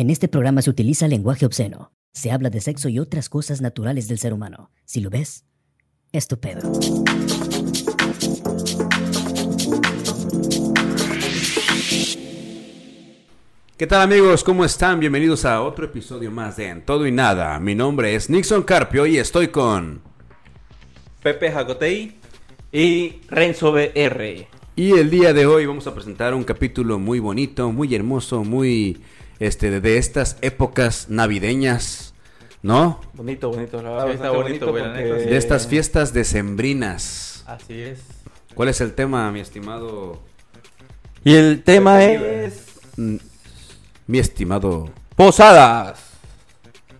En este programa se utiliza lenguaje obsceno. Se habla de sexo y otras cosas naturales del ser humano. Si lo ves, estupendo. ¿Qué tal amigos? ¿Cómo están? Bienvenidos a otro episodio más de En Todo y Nada. Mi nombre es Nixon Carpio y estoy con... Pepe Jacotey y Renzo BR. Y el día de hoy vamos a presentar un capítulo muy bonito, muy hermoso, muy... Este, de- de estas épocas navideñas, ¿no? Bonito, bonito, la verdad. Sí, está bonito, porque- sí. De estas fiestas decembrinas. Así es. ¿Cuál es el tema, mi estimado... Y el tema Pepe es... mm, Mi estimado... Posadas.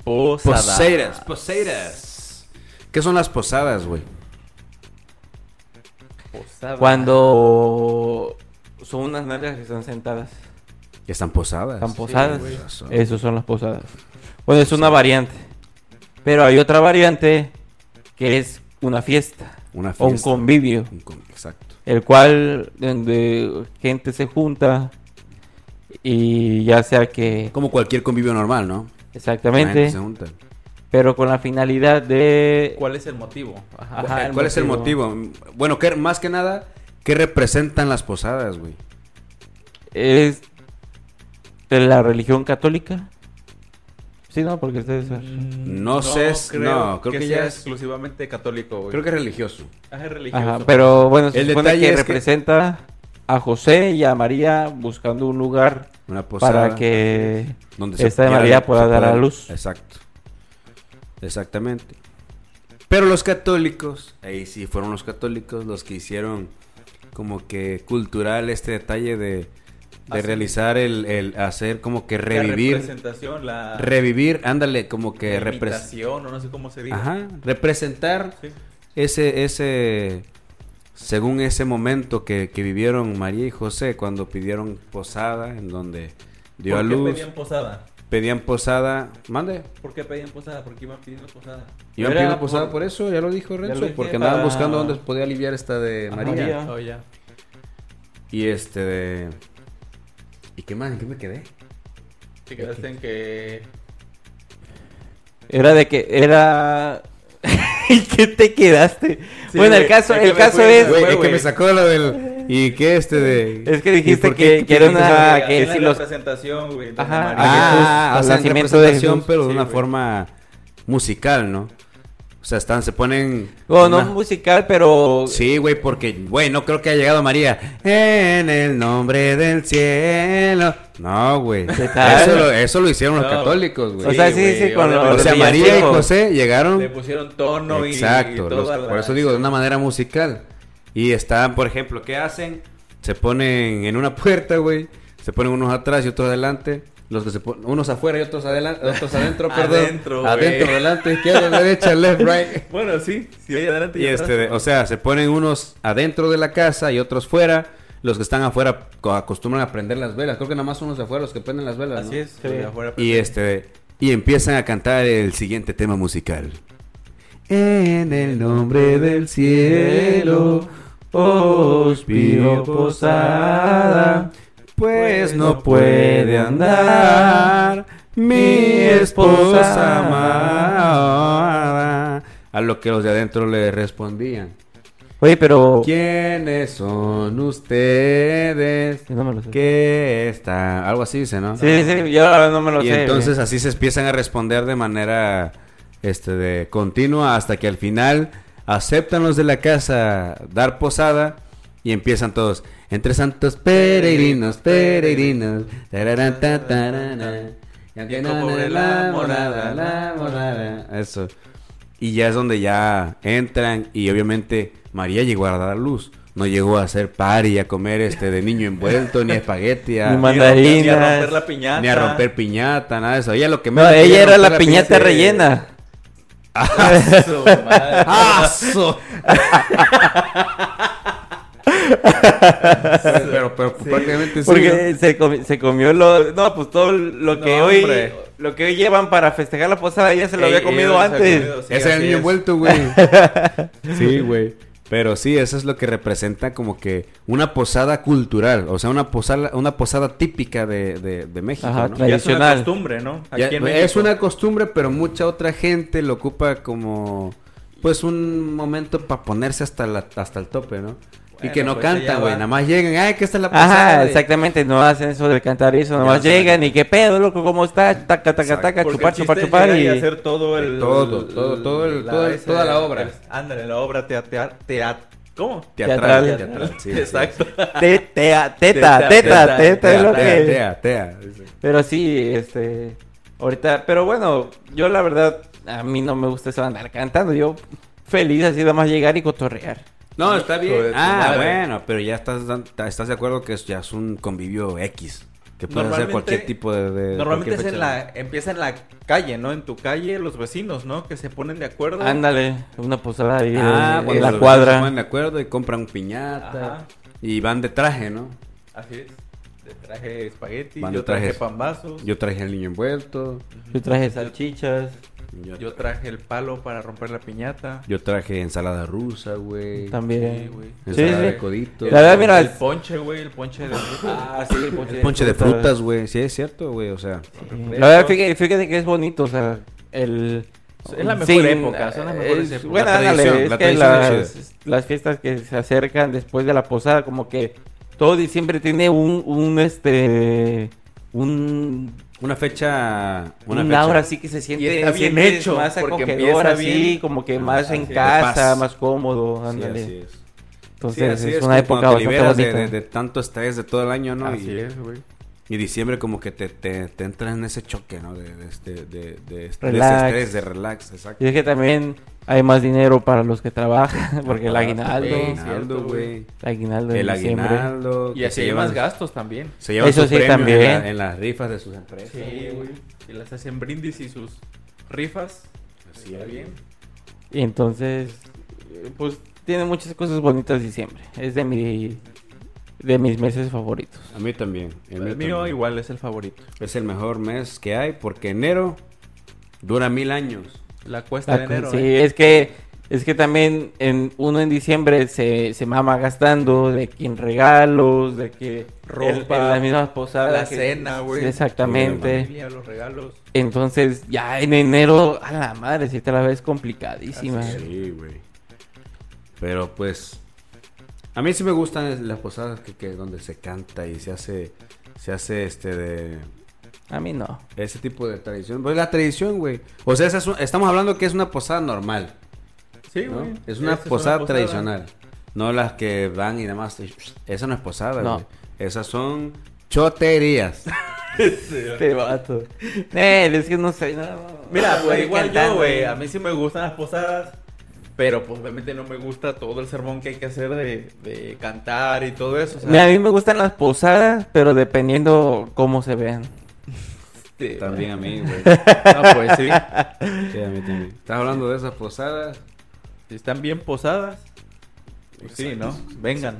Posadas. Poseiras, poseiras. ¿Qué son las posadas, güey? Cuando son unas nalgas que están sentadas. Están posadas. Están posadas. güey. Esos son las posadas. Bueno, es una variante. Pero hay otra variante que es una fiesta. Una O un fiesta. convivio. Un con- Exacto. el cual donde gente se junta y ya sea que Como cualquier convivio normal, ¿no? Exactamente se junta. pero con la finalidad de ¿Cuál es el motivo? Ajá, ¿Cuál, cuál es el motivo? Bueno, ¿qué- más que nada, ¿qué representan las posadas, güey? es de la religión católica sí no porque ustedes No sé, es- no, creo que ya sea es- exclusivamente católico, güey. Creo que es religioso. Ah, es religioso. Ajá, pero bueno se El supone detalle que es que- representa a José y a María buscando un lugar Una posada. para que donde se esta de pudiera- María pueda se dar a luz Exacto. Exactamente. Pero los católicos, ahí sí fueron los católicos los que hicieron como que cultural este detalle de, de Así. realizar el, el hacer como que La revivir. representación, la, Revivir, ándale, como que o no sé cómo se diga. Ajá, representar Sí. ese, ese, según ese momento que, que vivieron María y José cuando pidieron posada, en donde dio ¿Por a qué luz, pedían posada? pedían posada, mande, ¿Por qué pedían posada? Porque iban pidiendo posada. iban pidiendo posada por- por eso, ya lo dijo lo Renzo, dije, porque andaban para- buscando dónde podía aliviar esta de A María. María. Oh, ya. Y este de... ¿Y qué más? ¿En qué me quedé? Te quedaste en que... Era de que era ¿Y qué te quedaste? Sí, bueno, el caso, es que el me caso es Güey, fue, es que me sacó lo del... ¿Y qué este de...? es que ¿Y dijiste que, qué que era una que si la los presentación, güey. Ajá. Ah, Jesús, o sea, en nacimiento de Jesús. pero de una forma musical, ¿no? O sea, están, se ponen... oh, no una- musical, pero Sí, güey, porque, güey, no creo que haya llegado María. En el nombre del cielo. No, güey. Eso lo, eso lo hicieron los católicos, güey. o sea, sí, güey, sí, con los O sea, María y. José llegaron. Le pusieron tono y- Exacto, y, los- la- por eso digo, de una manera musical. Y están, por ejemplo, ¿qué hacen? Se ponen en una puerta, güey. Se ponen unos atrás y otros adelante. Los que se ponen, unos afuera y otros adelante, otros adentro, perdón. Adentro. Adentro, adelante, izquierda, derecha, left, right. Bueno, sí. Sí, ahí adelante Y atrás. este, de- o sea, se ponen unos adentro de la casa y otros fuera. Los que están afuera co- acostumbran a prender las velas. Creo que nada más unos de afuera los que prenden las velas. Así ¿no? es. güey, afuera Y este y empiezan a cantar el siguiente tema musical. En el nombre del cielo os pido posada, pues no puede andar mi esposa amada. A lo que los de adentro le respondían. Oye, pero ¿Quiénes son ustedes? no me lo sé. ¿Qué está? Algo así dice, ¿no? Sí, sí, yo no me lo y sé. entonces así se empiezan a responder de manera este de continua hasta que al final aceptan los de la casa dar posada y empiezan todos entre santos peregrinos peregrinos y aunque pobre, na, la morada la morada eso y ya es donde ya entran y obviamente María llegó a dar luz no llegó a hacer party a comer este de niño envuelto ni espagueti Ni Ni mandarinas. a romper la piñata. ni a romper piñata, nada de eso. Ella lo que No, menos quería ella era la piñata de- rellena. Madre. ¡Aso! Pero, pero prácticamente sí. Porque se, comi- se comió lo, no, pues todo lo que No, hoy, hombre. lo que hoy llevan para festejar la posada, ella se lo Ey, había comido antes. comido, sí, Ese niño es. envuelto, güey. sí, güey. Pero sí, eso es lo que representa como que una posada cultural, o sea, una posada, una posada típica de, de, de México, Ajá, ¿no? tra- Ya es una Tradicional. costumbre, ¿no? Aquí Ya, en es una costumbre, pero mucha otra gente lo ocupa como, pues, un momento para ponerse hasta, la, hasta el tope, ¿no? Y que no pues, cantan, güey, nada más llegan, ay, que esta es la posada. Ajá, de-". exactamente, no hacen eso de cantar eso, nomás Ya, llegan y qué pedo, loco, ¿cómo está? Taca, taca, taca, Porque chupar, chupar, chupar y... y hacer todo el... Todo, todo, todo el- todo el- toda la obra. Ándale, la obra teatral... ¿Cómo? Teatral, Teatral. teatral, sí, sí. Exacto. Te- tea- Teta, Teta, teta, teta, teta, es lo Tea, que... tea, tea, tea. Pero sí, este... Ahorita, pero bueno, yo la verdad, a mí no me gusta eso de andar cantando, yo feliz así de más llegar y cotorrear. No, está bien. Ah, bueno, pero ya estás, estás de acuerdo que es, ya es un convivio X. Que puede hacer Normalmente- cualquier tipo de. de- Normalmente es en la... Empieza en la calle, ¿no? En tu calle, los vecinos, ¿no? Que se ponen de acuerdo. Ándale, una posada ahí Ah, en la los vecinos Se cuadra. ponen de acuerdo y compran piñata. Ajá. Y van de traje, ¿no? Así es. Traje espagueti, Van yo de traje trajes. pambazos. Yo traje al niño envuelto. Yo traje salchichas, Yo, Yo traje el palo para romper la piñata. yo traje ensalada rusa, güey. también. Sí, güey. Sí, Ensalada de sí. codito. La verdad, mira, el ponche, güey, el ponche de Ah, sí, el ponche El ponche de frutas, güey. Sí, es cierto, güey. O sea, La verdad, fíjate, fíjate que es bonito, o sea, el... Es la mejor época, son las mejores es- épocas. Bueno, La ándale, tradición, es la que tradición es las, las fiestas que se acercan después de la posada, como que todo diciembre tiene un, un este, un, una fecha. Una un fecha. aura así que se Y siente, está bien hecho, más porque acogedor, empieza así, como que Ah, más en casa, más cómodo, Sí, ándale. así es. Entonces Sí, así es, es, una época cuando te liberas de, bonita. de- de tanto estrés de todo el año, ¿no? Así y, es, güey. y diciembre como que te, te, te entras en ese choque, ¿no? De, de, este- de, de, de Relax. estrés, de relax, exacto. Y es que también hay más dinero para los que trabajan, porque el Ah, aguinaldo, aguinaldo, güey. el aguinaldo El. Y así se hay llevan- más gastos también. Se llevan Eso sus sí, premios en también. la- En, las rifas de sus empresas. Sí, güey. Y las hacen brindis y sus rifas. Así Está es. bien. Y entonces, pues tiene muchas cosas bonitas diciembre. Es de mi de mis meses favoritos. A mí también. El, mío mío también. igual es el favorito. Es el mejor mes que hay porque enero dura mil años. La cuesta de enero. sí, ¿eh? es que es que también en uno en diciembre se, se mama gastando de que en regalos, de que Ropa, en- en las mismas posadas, la que- cena, güey. La Exactamente. familia, los regalos. Entonces, ya en enero, a la madre, si te la ves complicadísima. Así Sí, güey. Pero pues a mí sí me gustan las posadas que, que donde se canta y se hace se hace este de A mí no. ese tipo de tradición. Pues la tradición, güey. O sea, esa es un- estamos hablando que es una posada normal, Sí, ¿no? güey. Es una Esa posada tradicional. No las que van y nada más. Esa no es posada, No. güey. Esas son choterías. Este vato. Eh, es que no sé. no. Mira, güey, igual yo, cantando. güey. A mí sí me gustan las posadas. Pero pues obviamente no me gusta todo el sermón que hay que hacer de, de cantar y todo eso. o sea, Mira, a mí me gustan las posadas, pero dependiendo cómo se vean. Este, También a mí, güey. No, pues sí. Sí, a mí también. Estás hablando de esas posadas. Si están bien posadas. Pues sí, ¿no? Vengan.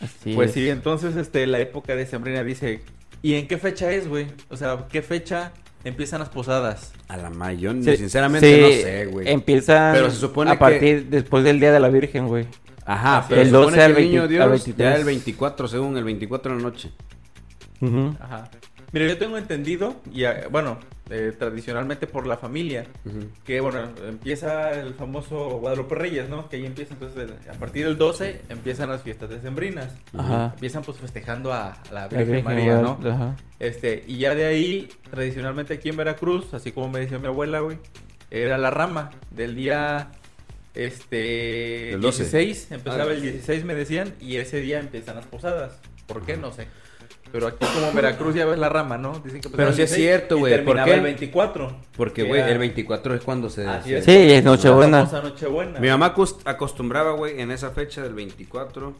Así Pues es. sí, entonces este la época de Sembrina dice, ¿y en qué fecha es, güey? O sea, ¿qué fecha empiezan las posadas? A la mayo, Sí, sinceramente sí, no sé, güey. Empieza Pero se supone a que- partir después del Día de la Virgen, güey. Ajá, pero El supone 12 al que el niño 20 al Dios 23. ya el 24, según el 24 de la noche. Ujú. Ajá. Mira, yo tengo entendido, y eh, bueno, eh, tradicionalmente por la familia, que bueno, empieza el famoso Guadalupe Reyes, ¿no? Que ahí empieza entonces, a partir del 12 empiezan las fiestas decembrinas. Ajá. Empiezan pues festejando a la La Virgen, Virgen, María, ¿no? Ajá. Este, y ya de ahí, tradicionalmente aquí en Veracruz, así como me decía mi abuela, güey, era la rama del día este Del 12. 16, empezaba Ah, el 16 me decían, y ese día empiezan las posadas. ¿Por qué? No sé. Pero aquí como en Veracruz ya ves la rama, ¿no? Dicen que empezaba Pero sí es 16 cierto, güey, ¿por qué? el 24. Porque, que güey, el 24 es cuando se... Así es. Sí, es Nochebuena. Mi mamá acos- acostumbraba, güey, en esa fecha del 24.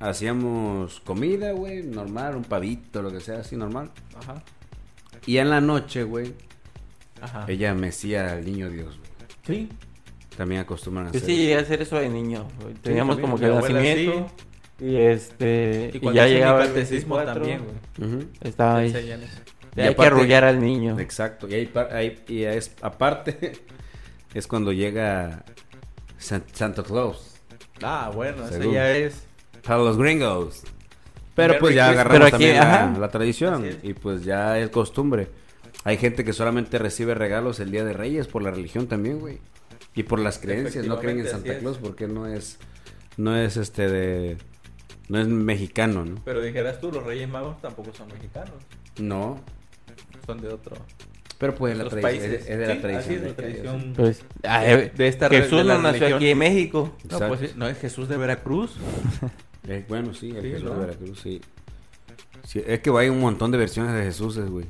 Hacíamos comida, güey, normal, un pavito, lo que sea, así normal. Ajá. Y en la noche, güey, Ajá. ella mecía al niño Dios, güey. Sí. También acostumbran a Yo hacer. sí llegué a hacer eso de niño. Teníamos como que el nacimiento. Y este. Y Y, cuando ya llegaba el catecismo 24, también, güey. Estaba ahí. eso. Y hay que arrullar al niño. Exacto. Y ahí, pa- ahí- y es, aparte, es cuando llega San- Santa Claus. Ah, bueno, eso Según. ya es. Para los gringos. Pero pues ya agarramos Pero aquí, también la, la tradición. Y pues ya es costumbre. Hay gente que solamente recibe regalos el Día de Reyes por la religión también, güey. Y por las creencias. No creen en Santa Claus porque no es... No es este de... No es mexicano, ¿no? Pero dijeras tú, los Reyes Magos tampoco son mexicanos. No. Son de otro. Pero pues la Los tradición, países. es, es de la Sí, tradición. así es, de la tradición. Pues, ah, eh, de esta Jesús de la no nació aquí en México. No, pues sí, no es Jesús de Veracruz. Eh, bueno, sí, el Sí, Jesús ¿no? de Veracruz, sí. Sí, Es que hay un montón de versiones de Jesús, güey.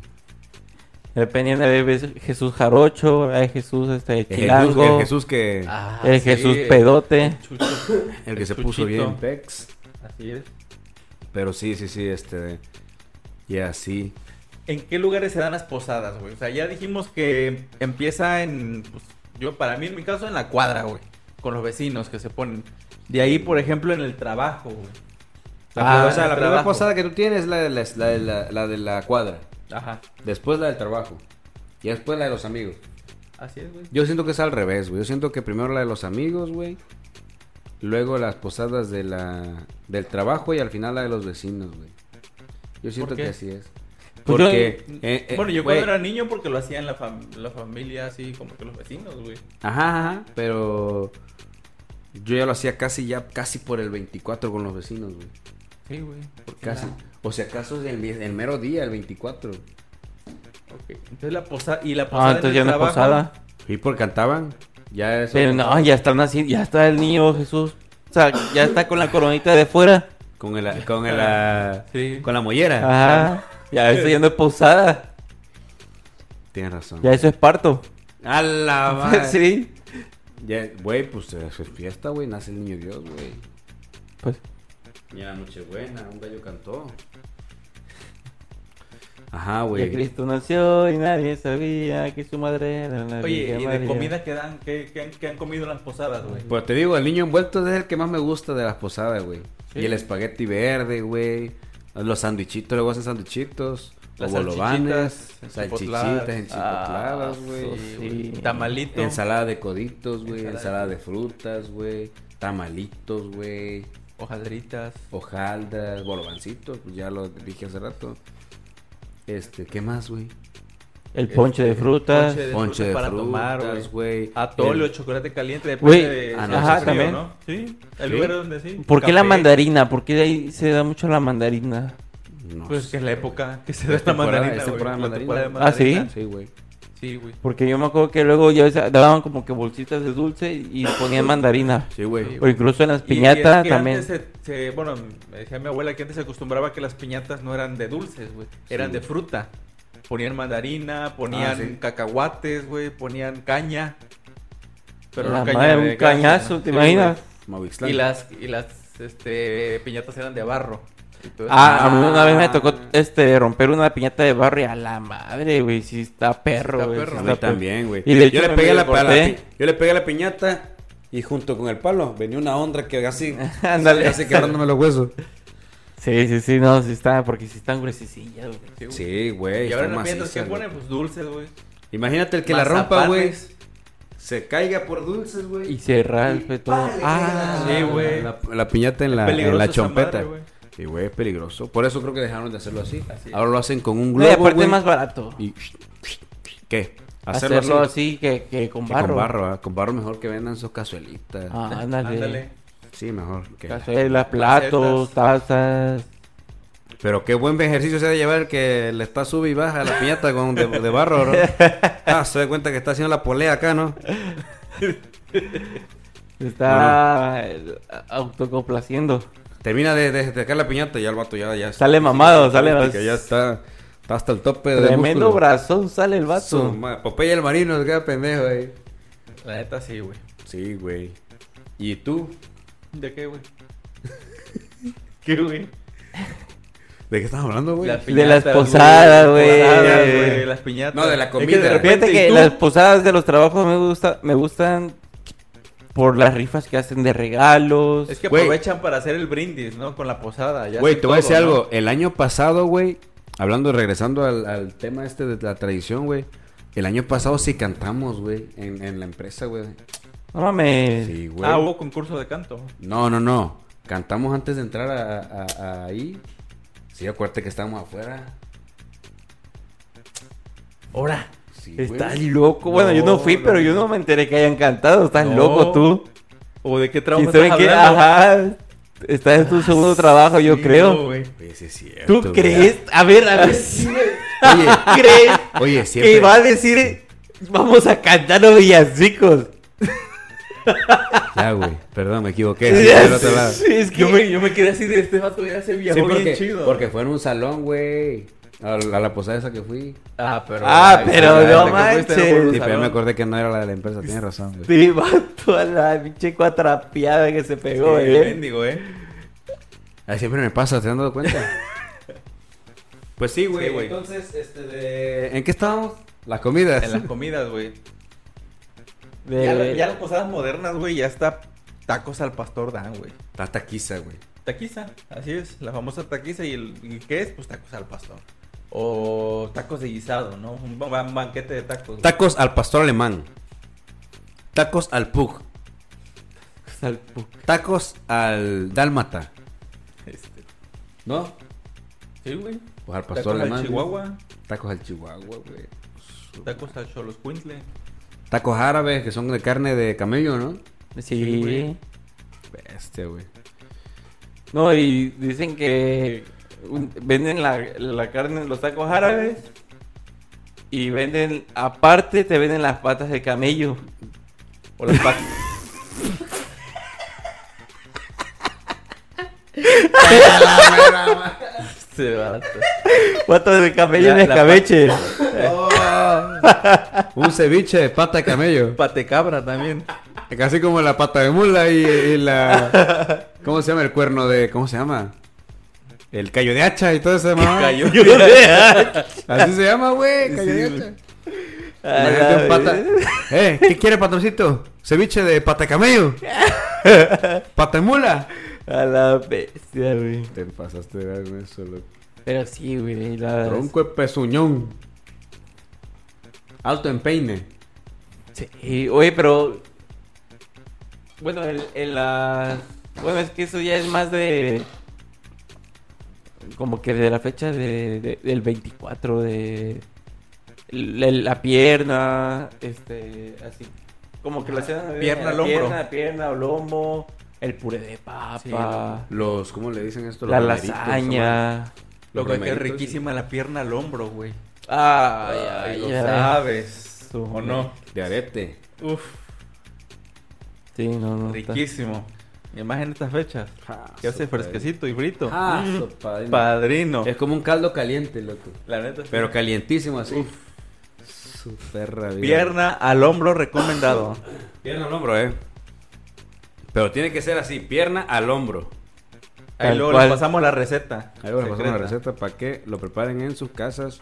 Dependiendo de ves- Jesús jarocho, hay Jesús este El Jesús, chilango, el Jesús que... Ah, el sí, Jesús el pedote. Chucho. el que se Chuchito. puso bien pex. Así es. Pero sí, sí, sí, este... Y así. ¿En qué lugares se dan las posadas, güey? O sea, ya dijimos que empieza en. pues, yo, para mí, en mi caso, en la cuadra, güey. Con los vecinos que se ponen. De ahí, por ejemplo, en el trabajo, güey. Ah, o sea, la el primera posada que tú tienes es la de la, la de la- la de la cuadra. Ajá. Después la del trabajo. Y después la de los amigos. Así es, güey. Yo siento que es al revés, güey. Yo siento que primero la de los amigos, güey. Luego las posadas de la del trabajo y al final la de los vecinos, güey. Yo siento que así es. Pues yo- Porque... eh, eh, bueno, yo güey, cuando era niño, porque lo hacía en la, fam- la familia, así como que los vecinos, güey. Ajá, ajá, pero... Yo ya lo hacía casi ya, casi por el 24 con los vecinos, güey. Sí, güey. Casi. O sea, acaso el, el mero día, el 24. Ok. Entonces la posada. Y la Ah, posada. en entonces el ya no trabajo, posada. Y por cantaban. Ya eso. Pero no, ya están así, ya está el niño Jesús. O sea, ya está con la coronita de fuera. Con el, con el, ah, Sí. con la mollera. Ajá. Ya está yendo de posada. Tienes razón. Ya eso es parto. A la madre. sí. Ya, güey, pues eso es fiesta, güey. Nace el niño Dios, güey. Pues, la Nochebuena, un gallo cantó. Ajá, que güey. Cristo nació y nadie sabía que su madre era la Oye, Virgen y de María. comida que dan, ¿qué, qué han, qué han comido en las posadas, güey? Pues te digo, el niño envuelto es el que más me gusta de las posadas, güey. Sí. Y el espagueti verde, güey. Los sandwichitos, luego hacen sandwichitos. Las Los bolovanes. salchichitas Salchichitas, enchipotladas. Ah, güey. sí. Tamalito. Ensalada de coditos, güey. Ensalada Ensalada de de frutas, güey. Tamalitos, güey. Hojaldritas. Hojaldras, bolovancitos, pues ya lo dije hace rato. Este, ¿qué más, güey? El ponche de Este, frutas. ponche de Ponche de frutas para frutas, tomar, güey. Atole o chocolate caliente, Güey, depende de ah, no, ajá, frío, también. ¿no? Sí, el Sí. lugar donde sí. ¿Por qué la mandarina? ¿Por qué de ahí se da mucho la mandarina? No Pues sé. que es la época que se da la mandarina, es temporada mandarina. Ah, ¿sí? Sí, güey. Sí, güey. Porque yo me acuerdo que luego ya daban como que bolsitas de dulce y ponían mandarina. Sí, güey. O incluso en las Y- y piñatas es que también. antes se- se- bueno, me decía mi abuela que antes se acostumbraba que las piñatas no eran de dulces, güey. Eran Sí, de fruta. Ponían mandarina, ponían Ah, sí. cacahuates, güey, ponían caña. Pero La no caña madre, de un cañazo, ¿no? ¿te Sí, imaginas? Y las, y las este, piñatas eran de barro. Ah, a mí una vez me tocó este romper una piñata de barro y a la madre, güey, sí está perro, Está güey. perro. sí está también, güey. Y yo le pegué a la, a yo le pegué a la piñata y junto con el palo venía una onda que así Ándale. casi quebrándome los huesos. Sí, sí, sí, no, sí está, porque sí están gruesecillas, güey. Sí, güey. Sí, güey. Y ahora. Pues dulces, güey. Imagínate el que la rompa, güey. Se caiga por dulces, güey. Y se raspe todo. Ah, Sí, güey. La, la piñata en la, en la chompeta. madre. Sí, güey, es peligroso. Por eso creo que dejaron de hacerlo así. Ahora lo hacen con un No, y globo, aparte güey. es más barato. Y... ¿Qué? Hacerlo, así que, que con Que barro. Con barro, ¿ah? Con barro mejor que vendan sus cazuelitas. Ah, ándale. Ándale. Sí, mejor. Que... Cazuelas, platos, tazas. Pero qué buen ejercicio se ha de llevar el que le está sube y baja la piñata con de, de barro, ¿no? Ah, se da cuenta que está haciendo la polea acá, ¿no? Está eh, autocomplaciendo. Termina de, de, de sacar la piñata y ya el vato ya... ya Sale mamado, sale Que ya está, está hasta el tope de Tremendo músculo. brazón sale el Su vato. ma- Popeye el marino, queda pendejo ahí. La neta sí, güey. Sí, güey. ¿Y tú? ¿De qué, güey? ¿Qué, güey? ¿De qué estás hablando, güey? Las De las posadas, güey. güey. Posadas, güey, Las piñatas. No, de la Es que comida. de repente, Fíjate ¿y que tú? las posadas de los trabajos me gusta, me gustan por las rifas que hacen de regalos. Es que Güey. aprovechan para hacer el brindis, ¿no? Con la posada. ya Güey, te voy a decir ¿no? algo. El año pasado, güey, hablando, regresando al, al tema este de la tradición, güey. El año pasado sí cantamos, güey, en, en la empresa, güey. No mames. Sí, güey. Ah, hubo concurso de canto. No, no, no. Cantamos antes de entrar a, a- a ahí. Sí, acuérdate que estábamos afuera. Ahora. Sí, güey. Estás loco. Bueno, yo no fui, No, pero yo no me enteré que hayan cantado. Estás No. loco tú. ¿O de qué trabajo ¿Quién sabe estás qué? hablando? Ajá. Estás en tu segundo trabajo, yo Sí, creo. sí es cierto. ¿Tú güey. crees? A ver, a ver. Oye, ¿Crees oye, siempre. que va a decir vamos a cantar los villancicos? Ya, güey. Perdón, me equivoqué. Sí, Ya del otro sé, lado. sí, es que Yo me, yo me quedé así de este vato ya se viajó bien porque, chido. porque fue en un salón, güey. A, la- a la posada esa que fui. Ah, pero... Ah, Ay, pero no manches. Sí, pero me acordé que no era la de la empresa. Tienes razón, güey. Sí, vato a la pinche cuatrapeada que se pegó, Sí, eh. mendigo, eh. Ay, siempre me pasa, ¿te has dado cuenta? pues sí, güey. Sí, güey. Entonces, este de... ¿En qué estábamos? Las comidas. En las comidas, güey. De- Ya, la- ya las posadas modernas, güey, ya está tacos al pastor Dan, güey. La taquiza, güey. Taquiza, así es, la famosa taquiza y, el, ¿y qué es? Pues tacos al pastor. O tacos de guisado, ¿no? Un ba- banquete de tacos. güey. Tacos al pastor alemán. Tacos al pug. Salpu- Tacos al dálmata. Este, ¿No? sí, güey. Pues al pastor Tacos al alemán. chihuahua, Tacos al chihuahua, güey. tacos al choloscuintle. Tacos árabes que son de carne de camello, ¿no? Sí. güey. Bestia, güey. No, y dicen que un- venden la, la carne los tacos árabes y venden, aparte te venden las patas de camello. O las patas. Se. Patas de camello en escabeche. Un ceviche de pata de camello. Patecabra también. Casi como la pata de mula y, y la... ¿Cómo se llama el cuerno de... ¿Cómo se llama? El callo de hacha y todo eso, mamá. Cayó. Así se llama, güey. Callo de Sí, hacha. A Imagínate la un pata. Eh, ¿qué quiere, patroncito? Ceviche de pata de camello. Pata de mula. A la bestia, güey. Te pasaste de ver eso, loco. Pero sí, güey. la- Tronco de pezuñón. Alto en peine. Sí, oye, pero. Bueno, en, en la. Bueno, es que eso ya es más de. Como que de la fecha de, de- del 24, de. La, la pierna, este. Así. Como que la hacen. Pierna al hombro. Pierna, pierna o lomo. El puré de papa. Los, ¿cómo le dicen esto? la Los lasaña. Lo que es riquísima la pierna al hombro, güey. Ay, Ay, ay, lo sabes. ¿O no? De arete. Uf, Sí, no, no. está- riquísimo. Y más en estas fechas. Que hace fresquecito y frito. Ah, Mm. padrino. Padrino. Es como un caldo caliente, loco. La neta. sí. Pero calientísimo así. Su perra vida. Pierna al hombro recomendado. Pierna al hombro, eh. Pero tiene que ser así, pierna al hombro. Ahí luego cual. les pasamos la receta. Ahí les pasamos la receta para que lo preparen en sus casas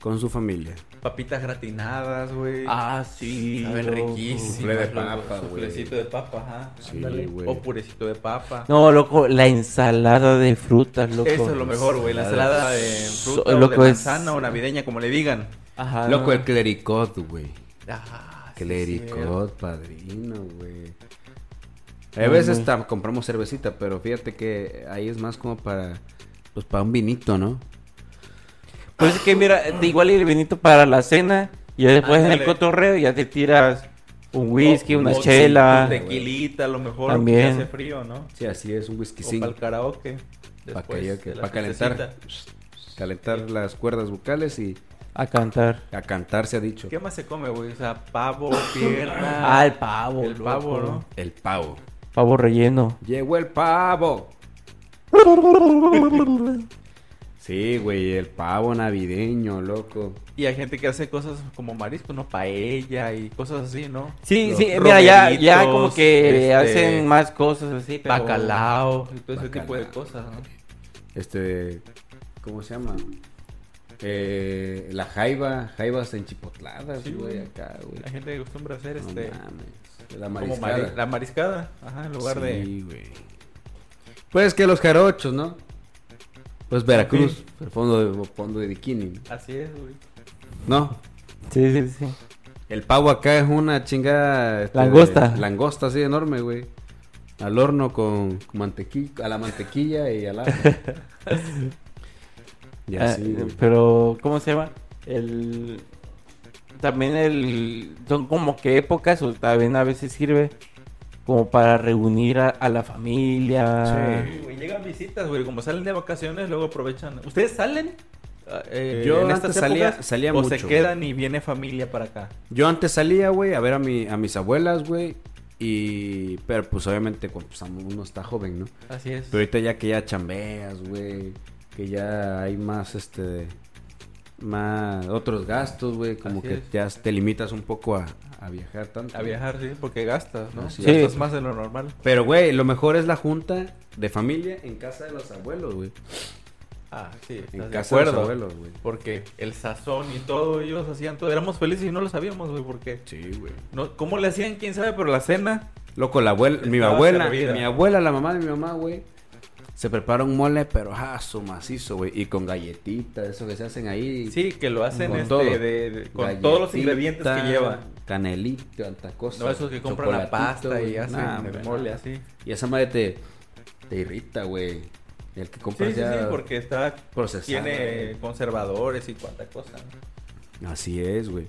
con su familia. Papitas gratinadas, güey. Ah, sí. Saben riquísimo. De papa, güey. Suflecito de papa, ajá. Sí, Ándale. güey. O purecito de papa. No, loco, la ensalada de frutas, loco. Eso es lo mejor, güey. La ensalada de fruta So- de es- manzana o navideña, como le digan. Ajá. Loco, el clericot, güey. Ah, sí, Clericot, padrino, güey. A veces ta- compramos cervecita, pero fíjate que ahí es más como para, pues para un vinito, ¿no? Pues es que mira, de igual el vinito para la cena y ya después en el cotorreo ya te tiras un whisky, O- una chela. Un tequilita, a lo mejor. También. También. hace frío, ¿no? Sí, así es, un whisky O para el karaoke. Para calentar. las cuerdas bucales y A cantar. a cantar se ha dicho. ¿Qué más se come, güey? O sea, pavo, pierna. Ah, el pavo. El loco. pavo, ¿no? El pavo. Pavo relleno. Llegó el pavo. Sí, güey, el pavo navideño, loco. Y hay gente que hace cosas como marisco, ¿no? Paella y cosas así, ¿no? Sí, Los sí, mira, ya, ya como que este, hacen más cosas así, pero... Bacalao y todo ese tipo de cosas, ¿no? Este, ¿cómo se llama? Eh, la jaiba, jaibas enchipotladas, Sí, güey, acá, güey. La gente acostumbra a hacer No este... mames, la como mariscada. mari- la mariscada, ajá, en lugar de... Sí, güey. Pues que los jarochos, ¿no? Pues Veracruz, el fondo de, fondo de bikini, Así es, güey. ¿no? Sí, sí, sí. El pavo acá es una chingada. este, Langosta. Langosta así enorme, güey. Al horno con, con mantequilla, a la mantequilla y al ajo. y Ah, así, pero, ¿cómo se llama? El... También el... Son como que épocas, o también a veces sirve como para reunir a, a la familia. Sí, güey, llegan visitas, güey. Como salen de vacaciones, luego aprovechan. ¿Ustedes salen? Ah, eh, Yo en antes salía- épocas, salía o se quedan y viene familia para acá. Yo antes salía, güey, a ver a, mi, a mis abuelas, güey. Y. Pero pues obviamente cuando pues, uno está joven, ¿no? Así es. Pero ahorita ya que ya chambeas, güey. Que ya hay más, este. Más otros gastos, güey. Como Así que ya te limitas un poco a, a viajar tanto. A viajar, sí, porque gastas, ¿no? Así. Gastas Sí. más de lo normal. Pero, güey, lo mejor es la junta de familia en casa de los abuelos, güey. Ah, sí, En de casa de los abuelos, güey. Porque el sazón y todo, ellos hacían todo. Éramos felices y no lo sabíamos, güey, porque... Sí, güey. No, ¿Cómo le hacían? ¿Quién sabe? Pero la cena... Loco, la abuela, mi abuela, servida. mi abuela, la mamá de mi mamá, güey. Se prepara un mole, pero ah, su macizo, güey. Y con galletitas, eso que se hacen ahí. Sí, que lo hacen Con este, todo. de- de- con todos los ingredientes que lleva. Canelito, tanta cosa. No, esos que compran la pasta y hacen Nah, el mole así. Y esa madre te, te irrita, güey. El que Sí, compras sí, sí, ya porque está... procesado. Tiene conservadores y cuánta cosa. Así es, güey.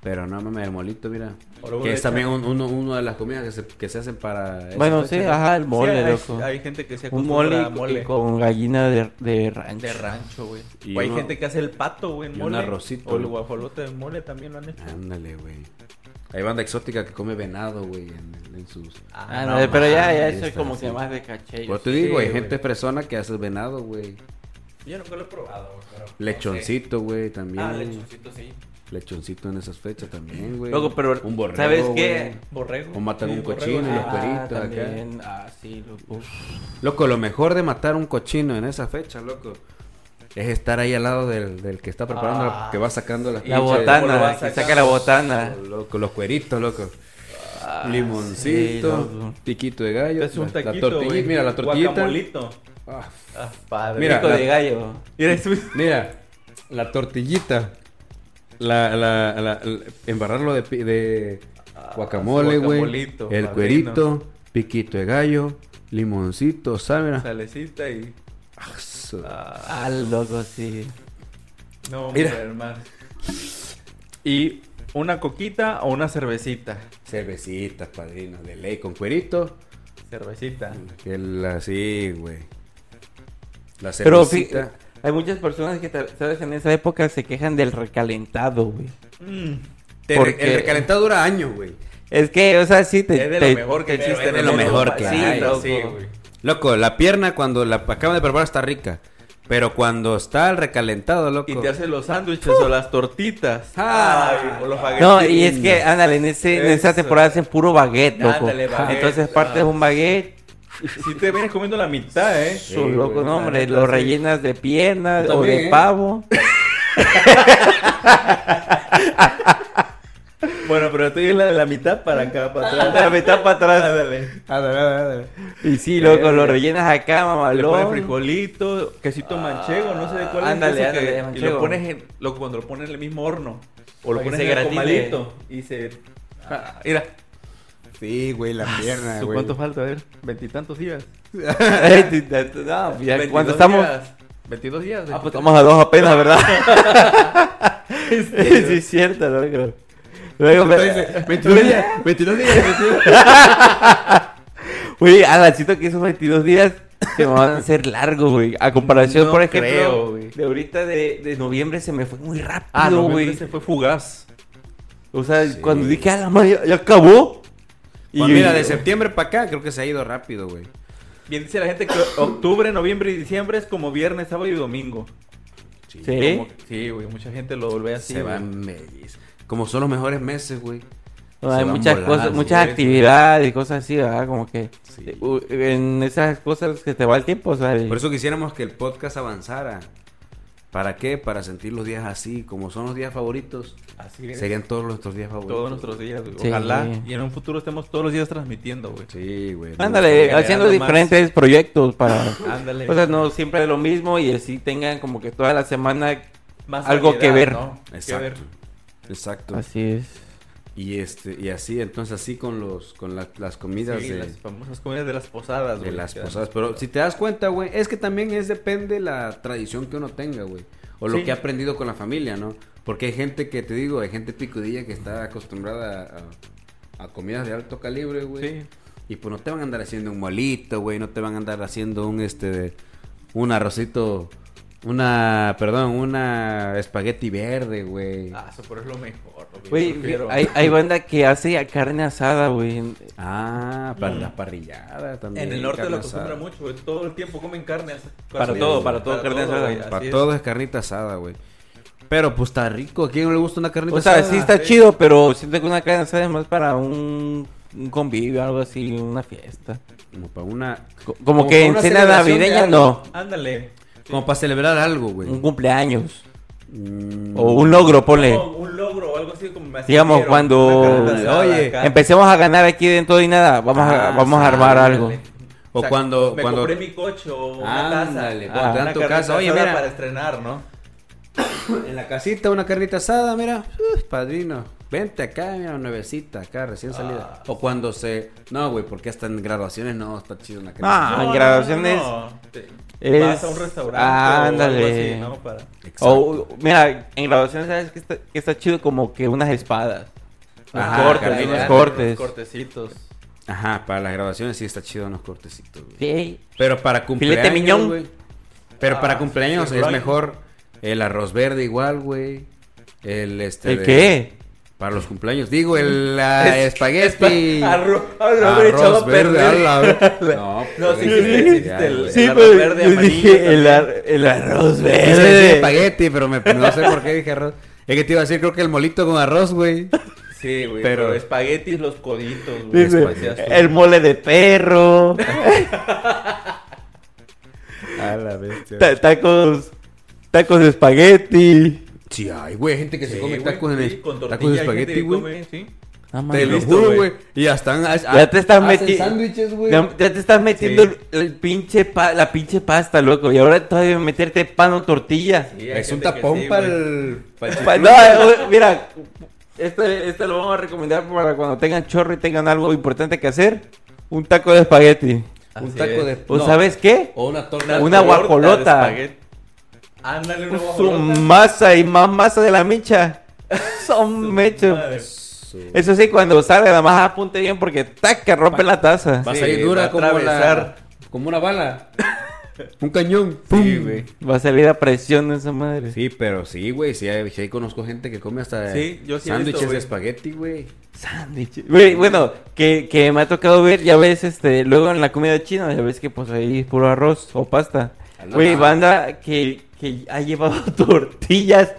Pero no mames, el molito, mira. Que es también un- uno, uno de las comidas que se, que se hacen para. Bueno, sí, ajá, el mole, Sí, hay, loco. hay gente que se Un acostumbra mole, a y con gallina de, de rancho. de rancho, güey. Y O hay uno- gente que hace el pato, güey, en y un mole. arrocito, O el guajolote de mole también lo han hecho. Ándale, güey. Hay banda exótica que come venado, güey, en, en sus. Ah, no no, pero ya, ya eso es como así. que más de caché. Pues te sí, digo, hay gente persona que hace venado, güey. Yo nunca lo he probado, güey, pero... Lechoncito, güey, también. Ah, lechoncito, sí. Lechoncito en esas fechas también, güey. Loco, pero, un borrego, ¿sabes güey. qué? Borrego. O matan Sí, un cochino y sí. los Ah, cueritos acá. también. Ah, sí, loco. Loco, lo mejor de matar un cochino en esa fecha, loco, es estar ahí al lado del, del que está preparando, Ah, que va sacando las La pinches- ¿Cómo lo botana, que sacando? saca la botana. Loco, los cueritos, loco. Ah, sí, Limoncito, piquito de gallo, Es un la, la taquito, güey. mira la tortillita. Ah, Ah, padre. Mira, Pico la- de gallo. Mira, mira, la tortillita, la, la, la- la- embarrarlo de, pi- de guacamole, su güey, el padrino. cuerito, piquito de gallo, limoncito, ¿sabes? Mira. Salecita y... Ah, Ah, Ah, loco, sí. no, Mira. hermano. Y una coquita o una cervecita. Cervecitas, padrino, de ley, con cuerito. Cervecita. Que la, así, güey. La Pero cervecita. fí- hay muchas personas que, ¿sabes? En esa época se quejan del recalentado, güey. Mm. Porque- El recalentado dura años, güey. Es que, o sea, sí te... Es de te- lo mejor que te- existe. es de lo mejor que sí, hay, loco. Sí, güey. Loco, la pierna cuando la acaban de preparar está rica. Pero cuando está el recalentado, loco. Y te hacen los sándwiches o las tortitas. Ah. Ay, o los No, y es baguettes. que, ándale, en, ese, en esa temporada hacen puro baguette, loco. Ándale, baguette. Entonces parte de un baguette, Si te vienes comiendo la mitad, ¿eh? su Sí, loco, güey, no, hombre, lo rellenas de piernas o también, de ¿eh? pavo. Bueno, pero la de la mitad para acá, para atrás. La mitad para atrás. Ándale. Y sí, loco, lo eh. rellenas acá, Le pones frijolito, quesito manchego, no sé de cuál ándale, es ándale, que- Y lo pones en, lo, cuando lo pones en el mismo horno. O lo pones en el comalito. Y se... Ah, mira, Sí, güey, la pierna, ¿su güey. ¿cuánto falta? A ver, veintitantos días. no, ya, 22 cuando estamos... días. 22 días. Ah, pues estamos a dos apenas, ¿verdad? sí, sí, es cierto, loco. Luego, Entonces, 22 días, 22 días, 22 Güey, Alancito, que esos 22 días se me van a hacer largos, güey. A comparación, No por ejemplo, creo, güey. de ahorita de, de noviembre se me fue muy rápido, Ah, güey. güey. Se fue fugaz. O sea, Sí. cuando dije, a la madre, ya, ya acabó. Pues mira, de septiembre para acá creo que se ha ido rápido, güey. Bien dice la gente que octubre, noviembre y diciembre es como viernes, sábado y domingo. Sí. Como- sí, güey, mucha gente lo vuelve así. se van mellis. Como son los mejores meses, güey. No, hay muchas cosas, muchas güey. actividades y cosas así, ¿verdad? Como que Sí. en esas cosas que te va el tiempo, el- Por eso quisiéramos que el podcast avanzara. ¿Para qué? Para sentir los días así, como son los días favoritos. Así es. Serían todos nuestros días favoritos. todos nuestros días. güey. Sí. Ojalá y en un futuro estemos todos los días transmitiendo, güey. Sí, güey. Ándale, haciendo más. diferentes proyectos para... Ándale. O sea, no siempre lo mismo y así tengan como que toda la semana Más algo que ver. ¿no? Que ver. Exacto. Exacto. Así es. Y este, y así, entonces así con los, con la- las comidas Sí, de, las famosas comidas de las posadas, de güey, las que- posadas. Pero si te das cuenta, güey, es que también es depende la tradición que uno tenga, güey. O lo Sí. que ha aprendido con la familia, ¿no? Porque hay gente que, te digo, hay gente picudilla que está acostumbrada a, a comidas de alto calibre, güey. Sí. Y pues no te van a andar haciendo un molito, güey. No te van a andar haciendo un, este, un arrocito, una, perdón, una espagueti verde, güey. Ah, eso por es lo mejor. Güey, hay, hay banda que hace carne asada, güey. Ah, para la parrillada también. En el norte lo acostumbra asada. mucho, güey. Todo el tiempo comen carne. as- Para todo, para todo, carne asada. güey, Para es. todo es carnita asada, güey. Pero pues está rico. ¿A quién no le gusta una carnita O sea, asada? sí está sí. chido, pero siento que una carne asada es más para un, un convivio, algo así, una fiesta. Como para una. Co- Como, Como que para en cena navideña no. Ándale. Como para celebrar algo, güey. Un cumpleaños. Mm, O un logro, ponle. No, un logro o algo así como me Digamos, cuando- Oye. Empecemos a ganar aquí dentro y nada. Vamos a, Ah, vamos a armar algo. O cuando- Me cuando- compré mi coche o una casa. cuando te dan una tu casa, oye, mira. para estrenar, ¿no? En la casita, una carnita asada, mira. Uf, padrino. Vente acá, mira, nuevecita, acá, recién salida. Ah. O cuando se. No, güey, porque hasta en graduaciones no está chido una carnita Ah, en graduaciones Te- es- Vas a un restaurante Ándale. o algo así, ¿no? Para... Exacto. O, mira, en graduaciones, ¿sabes qué está, chido? Como que unas espadas. Unos Ajá, cortes, caray, unos cortes. Unos cortecitos. Ajá, para las graduaciones sí está chido unos cortecitos, güey. Sí. Pero para cumpleaños. miñón. güey. Pero Ah, para cumpleaños sí, es right. mejor el arroz verde igual, güey. El este. ¿El de- qué? Para los cumpleaños. Digo, el la espagueti. Arroz, arroz verde, a la ver- No, No, pues, sí güey. Sí, arroz pero verde, amarillo dije el, también. ar- el arroz Iba a decir verde. espagueti, pero me, no sé por qué dije arroz. Es que te iba a decir, creo que el molito con arroz, güey. Sí, güey. Pero- Pero, espaguetis, los coditos, güey. El mole de perro. A la bestia. ta- tacos. Tacos de espagueti. Sí, hay, güey, gente que se come güey, tacos, en el- con tacos de espagueti, güey. come, sí. No Te lo listo, juro, güey. Y ya están. Ya te estás metiendo. sándwiches, güey. Ya, ya te estás metiendo Sí. el, el pinche pa- la pinche pasta, loco. Y ahora todavía meterte pan o tortilla. Sí, Es un tapón sí, para el. Pa- no, eh, mira, este, este lo vamos a recomendar para cuando tengan chorro y tengan algo importante que hacer. Un taco de espagueti. Un taco es. de. ¿O no, sabes qué? O una torta. Una torta guajolota. de espagueti. Ándale, una Su guajolota. masa y más masa de la micha. Son. Su- Eso sí, cuando sale, nada más apunte bien porque taca, rompe la taza. Va a salir dura a como la. Como una bala. Un cañón. Sí, güey. Va a salir a presión esa madre. Sí, pero sí, güey. Sí, ahí conozco gente que come hasta Sí, yo sí he sándwiches visto, de espagueti, güey. Sándwiches. Güey, bueno, que, que me ha tocado ver, ya ves, este, luego en la comida china, ya ves que pues ahí es puro arroz o pasta. Güey, banda que, que ha llevado tortillas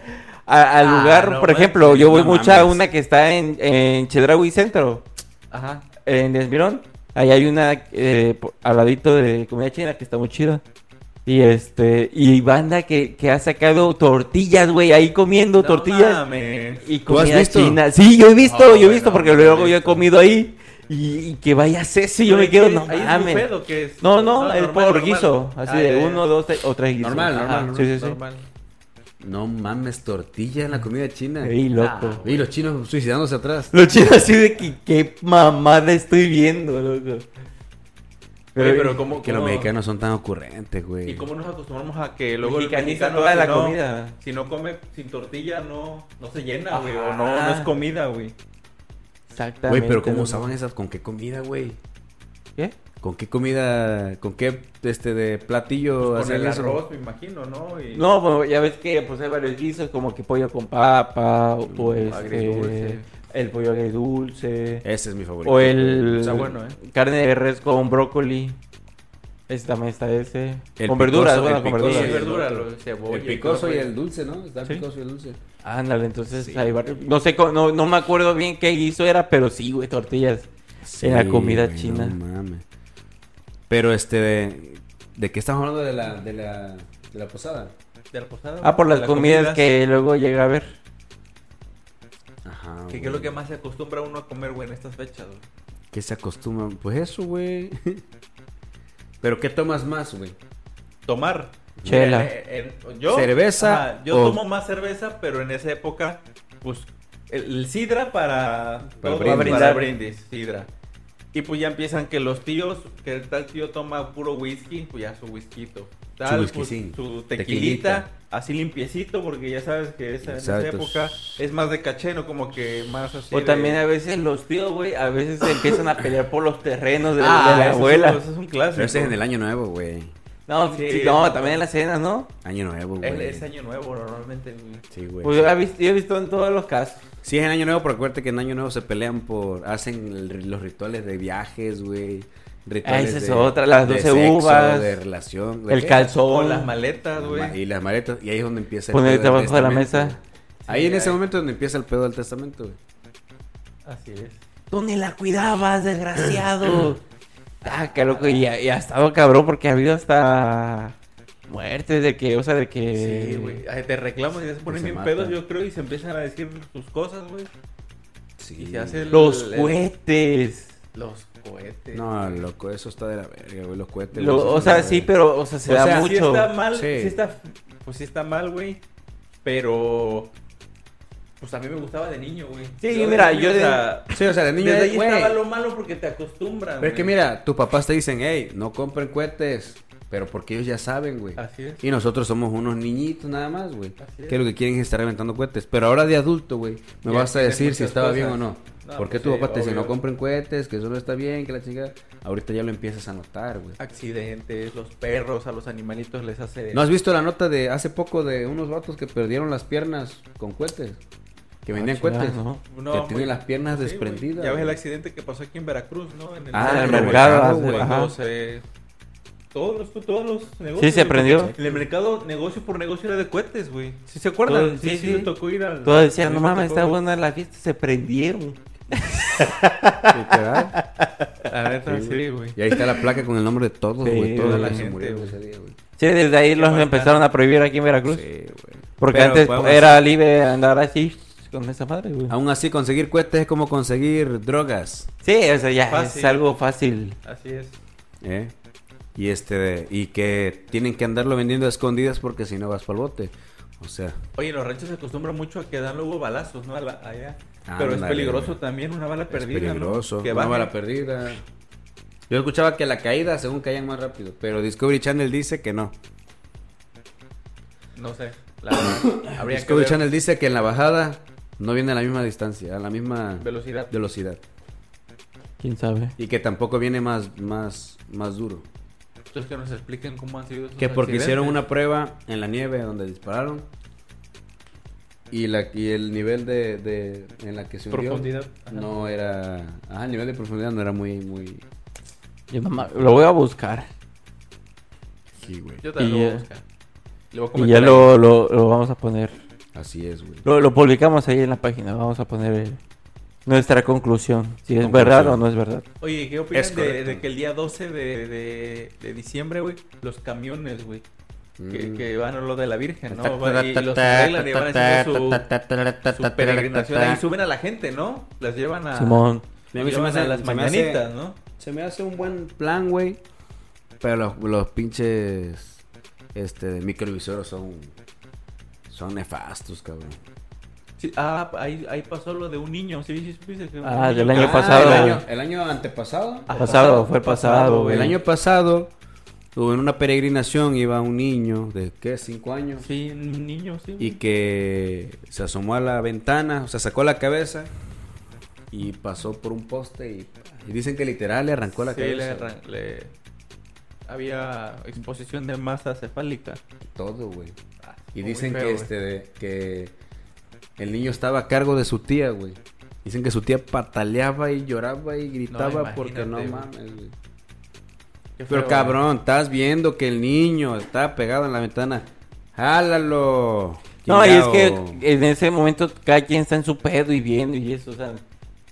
a- al Ah, lugar, no por ejemplo, yo voy no mucho a mames. una que está en, en Chedraui Centro, Ajá. en Desmirón. Ahí hay una eh, al ladito de comida china que está muy chida. Y este, y banda que, que ha sacado tortillas, güey, ahí comiendo No tortillas. mames. Y ¿Tú has comida visto? china. Sí, yo he visto, Ah, yo he visto bueno, porque luego yo he comido ahí. Y, y que vaya Ceci, yo me quedo, no ¿Ahí es mames. buffet o qué es? No, no, Ah, es normal, por normal. guiso. Así Ah, de uno, dos, tres, o tres guisos. Normal, Ajá, normal, Sí, sí, sí. normal. No mames, tortilla en la comida china. Ey, loco. Ah, Y los chinos suicidándose atrás. Lo chido así de que qué mamada estoy viendo, loco. Oye, pero ¿cómo, Que los mexicanos son tan ocurrentes, güey. ¿Y cómo nos acostumbramos a que luego el Mexicaniza mexicano toda si la no- comida. Si no come sin tortilla no, no se llena, güey. O no, no es comida, güey. Exactamente. Güey, pero ¿cómo usaban esas? ¿Con qué comida, güey? ¿Qué? ¿Con qué comida? ¿Con qué este de platillo Con hacían el eso? arroz, me imagino, ¿no? Y- No, pues ya ves que pues hay varios guisos, como que pollo con papa, o Mm, este, agridulce. el pollo agridulce. Ese es mi favorito. O el bueno, ¿eh? carne de res con brócoli. Ese también está ese. El con picoso, verduras, el bueno, con Sí, verduras. el verdura, cebolla. El picoso y el dulce, ¿no? Está el Sí. picoso y el dulce. Ándale, entonces Sí. hay varios. No sé, cómo- no, no me acuerdo bien qué guiso era, pero sí, güey, tortillas. En la comida güey, china. No mames. Pero este, de, ¿de qué estamos hablando de la, de la, de la posada? ¿De la posada? Ah, por las ¿De comidas que luego llega a ver. Ajá. ¿Qué, qué es lo que más se acostumbra uno a comer, güey, en estas fechas, güey? ¿Qué se acostumbran? Pues eso, güey. Pero ¿qué tomas más, güey? Tomar. Chela. Eh, eh, yo, ¿Cerveza ajá, yo o- tomo más cerveza, pero en esa época, pues, el, el sidra para, Para todo, brindis. para brindis, sidra. Y pues ya empiezan que los tíos, que el tal tío toma puro whisky, pues ya su whisky. Tal, whisky, pues, sí. su Tequilita. tequilita, así limpiecito, porque ya sabes que esa, en esa época es más de caché, ¿no? Como que más así. O de- también a veces los tíos, güey, a veces se empiezan a pelear por los terrenos de, Ah, de la es- abuela. Eso es un clásico. Pero ese es en el año nuevo, güey. No, Sí. sí, no, también en las cenas, ¿no? Año nuevo, Es, güey. es año nuevo normalmente. güey. Sí, güey. Pues yo he visto, yo he visto en todos los casos. Sí, es en Año Nuevo, pero acuérdate que en Año Nuevo se pelean por. Hacen el- los rituales de viajes, güey. Rituales Ah, esa es de- otra, las de 12 sexo, uvas, De relación. ¿de El qué? calzón. Con las maletas, güey. Y las maletas. Y ahí es donde empieza Ponerte pedo del abajo de la mesa. Ahí Sí, en ese ahí. momento es donde empieza el pedo del testamento, güey. Así es. ¿Dónde la cuidabas, desgraciado? ah, qué loco. Y, ha- y ha estado cabrón porque ha habido hasta muertes de que, o sea, de que... Sí, güey. Te reclaman y ya se ponen bien pedos, yo creo, y se empiezan a decir sus cosas, güey. Sí. Y se hace el- Los el- cohetes. Los cohetes. No, loco, eso está de la verga, güey. Los cohetes. Lo- güey, eso o sea, sí, pero, o sea, se o da sea, mucho. sí está mal, Sí. sí está, pues sí está mal, güey. Pero, pues a mí me gustaba de niño, güey. Sí, mira, niño, yo o de- sea, Sí, o sea, de niño desde es, ahí güey. estaba lo malo porque te acostumbran. Pero es que mira, tus papás te dicen, hey, no compren cohetes. Pero porque ellos ya saben, güey. Así es. Y nosotros somos unos niñitos nada más, güey. Así es. Que lo que quieren es estar reventando cohetes. Pero ahora de adulto, güey, me Ya vas a decir si estaba bien o no. No, ¿Por qué pues tu sí, papá te dice no compren cohetes, que eso no está bien, que la chingada? Ahorita ya lo empiezas a notar, güey. Accidentes, los perros, a los animalitos les hace... ¿No has visto la nota de hace poco de unos vatos que perdieron las piernas con cohetes? Que vendían Ah, cohetes. ¿no? No, que tienen las piernas Sí, desprendidas. Ya ves el accidente que pasó aquí en Veracruz, ¿no? En el, Ah, en el mercado, mercado, se- Todos los, todos los negocios. Sí, se güey, prendió. porque En el mercado, negocio por negocio era de cohetes, güey. ¿Sí se acuerdan? Todo- sí, sí, sí, sí. me tocó ir al... Todos decían, no me mames, está buena la fiesta, se prendieron. Literal. La neta, Sí, sí, güey. Y ahí está la placa con el nombre de todos, Sí, güey. Toda la La gente gente, murió güey. ese día, güey. Sí, desde ahí los empezaron a prohibir aquí en Veracruz. Sí, güey. Porque Pero antes era libre andar así con esa madre, güey. Aún así, conseguir cohetes es como conseguir drogas. Sí, o sea, ya Fácil. es algo fácil. Así es. ¿eh? Y este y que tienen que andarlo vendiendo a escondidas porque si no vas para el bote. O sea, Oye, los ranchos se acostumbra mucho a que dan luego balazos, ¿no? A la- allá. Pero es peligroso güey. también una bala es perdida, ¿no? peligroso. Que una baje. bala perdida. Yo escuchaba que la caída según caían más rápido, pero Discovery Channel dice que no. No sé. La verdad, habría que Discovery ver Channel dice que en la bajada no viene a la misma distancia, a la misma velocidad. velocidad ¿Quién sabe? y que tampoco viene más más más duro. Entonces que nos expliquen cómo han sido esos Que porque hicieron una prueba en la nieve donde dispararon y la y el nivel de, de en la que se hundió Profundidad. Ajá. no era, ajá, el nivel de profundidad no era muy muy Yo nomás- lo voy a buscar. sí, güey. Yo también Y lo voy a ya- buscar. Le voy a Y comentar ya ahí. lo, lo, lo vamos a poner. Así es, güey. Lo, lo publicamos ahí en la página. Vamos a poner eh, nuestra conclusión. Si es Conclusión. verdad o no es verdad. Oye, ¿qué opinas de, que el día 12 de, de, de diciembre, güey, los camiones, güey, que, Mm. que van a lo de la Virgen, ¿no? Y, los arreglan y van haciendo su, su peregrinación y suben a la gente, ¿no? Las llevan a, Simón. Me llevan hace- a las mañanitas, hace- ¿no? Se me hace un buen plan, güey. Pero los, los pinches este microvisores son son nefastos, cabrón. Sí, ah, ahí, ahí pasó lo de un niño, ¿sí? ¿Sí supiste que un Ah, del año que- pasado. El año, el año antepasado. Ah, Pasado, fue pasado, güey. El año pasado en una peregrinación iba un niño de qué, cinco años Sí, un niño, sí. y que se asomó a la ventana, o sea, sacó la cabeza y pasó por un poste y, y dicen que literal le arrancó la Sí, cabeza. le le- Había exposición de masa cefálica. Todo, güey. Ah, Y muy dicen feo, que este de- que el niño estaba a cargo de su tía, güey. Dicen que su tía pataleaba y lloraba y gritaba porque no mames, güey. Pero feo, cabrón, estás viendo que el niño está pegado en la ventana. Jálalo. No, y es que en ese momento cada quien está en su pedo y viendo y eso, o sea,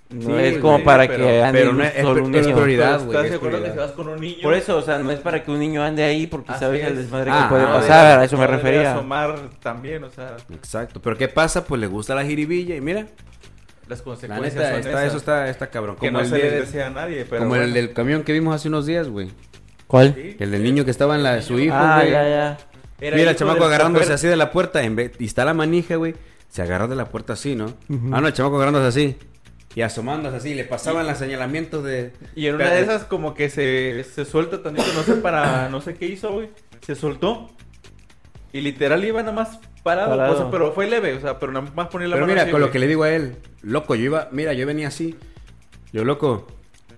no Sí, es como güey, para pero- que ande pero no es- solo un es niño. prioridad. Pero güey, ¿Estás es de acuerdo que vas con un niño? Por eso, o sea, no es para que un niño ande ahí porque Así sabes el es. desmadre Ah, que puede no, pasar, a eso me no debe refería. asomar también, o sea, Exacto. Pero ¿qué pasa? Pues le gusta la jiribilla y mira, las la consecuencias neta, son está, esas. eso está, está cabrón. que Como, no el, se de- les desea a nadie, pero como el bueno. del camión que vimos hace unos días, güey. ¿Cuál? Sí. El del niño que estaba en la su hijo, Ah, güey. ya, ya. Era Mira, el chamaco agarrándose así de la puerta en vez- y está la manija, güey. se agarró de la puerta así, ¿no? Ah, no, el chamaco agarrándose así. Y asomándose así, le pasaban los señalamientos de... Y en una de esas como que se, se suelta tantito, no sé para, no sé qué hizo, güey. Se soltó. Y literal iba nada más parado, Parado. o sea, pero fue leve, o sea, pero nada más poner la Pero mano mira, así, con lo que le digo a él, loco, yo iba, mira, yo venía así. Yo, loco,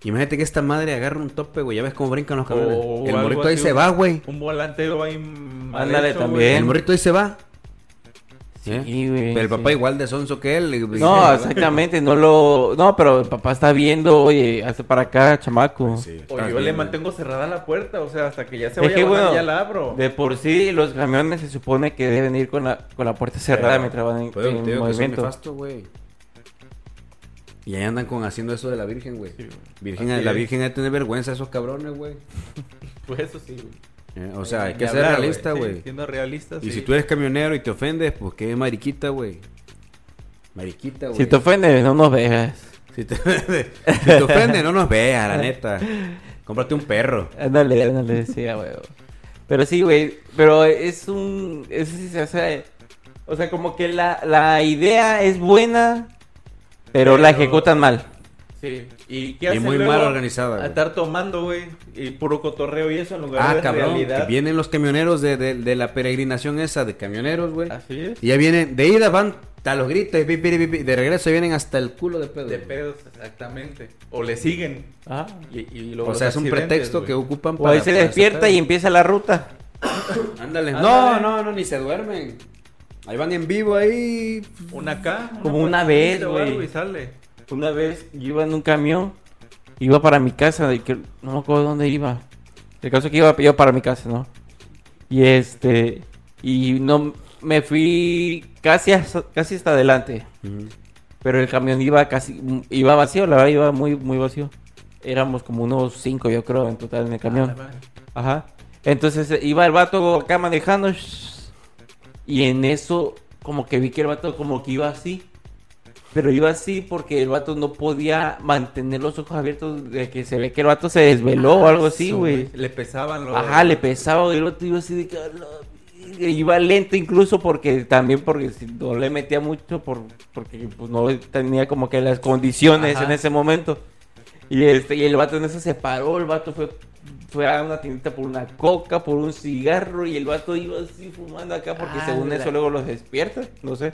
imagínate que esta madre agarra un tope, güey, ya ves cómo brincan los camiones. O el morrito ahí se va, güey. Un volanteo ahí Ándale, también. El morrito ahí se va. Sí, ¿Eh? güey, Pero el sí. papá igual de sonso que él. No, exactamente, no lo... No, pero el papá está viendo, oye, hace para acá, chamaco. Sí, O yo le mantengo cerrada la puerta, o sea, hasta que ya se Es vaya que, a bajar, bueno, ya la abro. De por sí, los camiones se supone que deben ir con la, con la puerta cerrada Pero, mientras van en, Pues, en digo movimiento. güey. Y ahí andan con haciendo eso de la Virgen, güey. Sí, güey. Virgen, la es. Virgen debe tener vergüenza a esos cabrones, güey. Pues eso sí, güey. Eh, O sea, hay que ser realista, güey. siendo realista, y sí. si tú eres camionero y te ofendes, pues qué mariquita, güey. Mariquita, güey. Si te ofendes, no nos veas. Si te, si te ofende, no nos veas, la neta. Cómprate un perro. Ándale, ándale, sí, huevo. Pero sí, güey, pero es un... Es, o, sea, o sea, como que la, la idea es buena, pero, la ejecutan mal. Sí. ¿Y qué Y muy luego? mal organizada. A estar tomando, güey, y puro cotorreo y eso en lugar Ah, de cabrón. realidad. Que vienen los camioneros de, de, de la peregrinación esa de camioneros, güey. Así es. Y ya vienen, de ida van a los gritos, y pi, pi, pi, de regreso vienen hasta el culo de pedo. De pedos, exactamente. O le siguen. Ah. Y, y luego O sea, es un pretexto que ocupan O ahí se para despierta y empieza la ruta. Ándale. No, no, no, ni se duermen. Ahí van en vivo ahí. Una acá. Como una puertecita vez, o güey. algo Y sale. Una vez yo iba en un camión, iba para mi casa, de que, no me acuerdo dónde iba. El caso es que iba yo para mi casa, ¿no? Y este, y no, me fui casi hasta, casi hasta adelante, pero el camión iba casi, iba vacío, la verdad iba muy, muy vacío. Éramos como unos cinco, yo creo, en total en el camión. Ah. Ajá. Entonces eh, iba el vato acá manejando. Y en eso, como que vi que el vato como que iba así. Pero iba así porque el vato no podía mantener los ojos abiertos de que se ve que el vato se desveló o algo así, güey. Le pesaban los. Ajá, le pesaba y el vato iba así de que... "A la verga", Iba lento incluso porque también porque no le metía mucho por, porque pues no tenía como que las condiciones Ajá. en ese momento. Y este y el vato en eso se paró, el vato fue fue a una tiendita por una coca, por un cigarro y el vato iba así fumando acá porque Ah, según eso luego los despierta, no sé.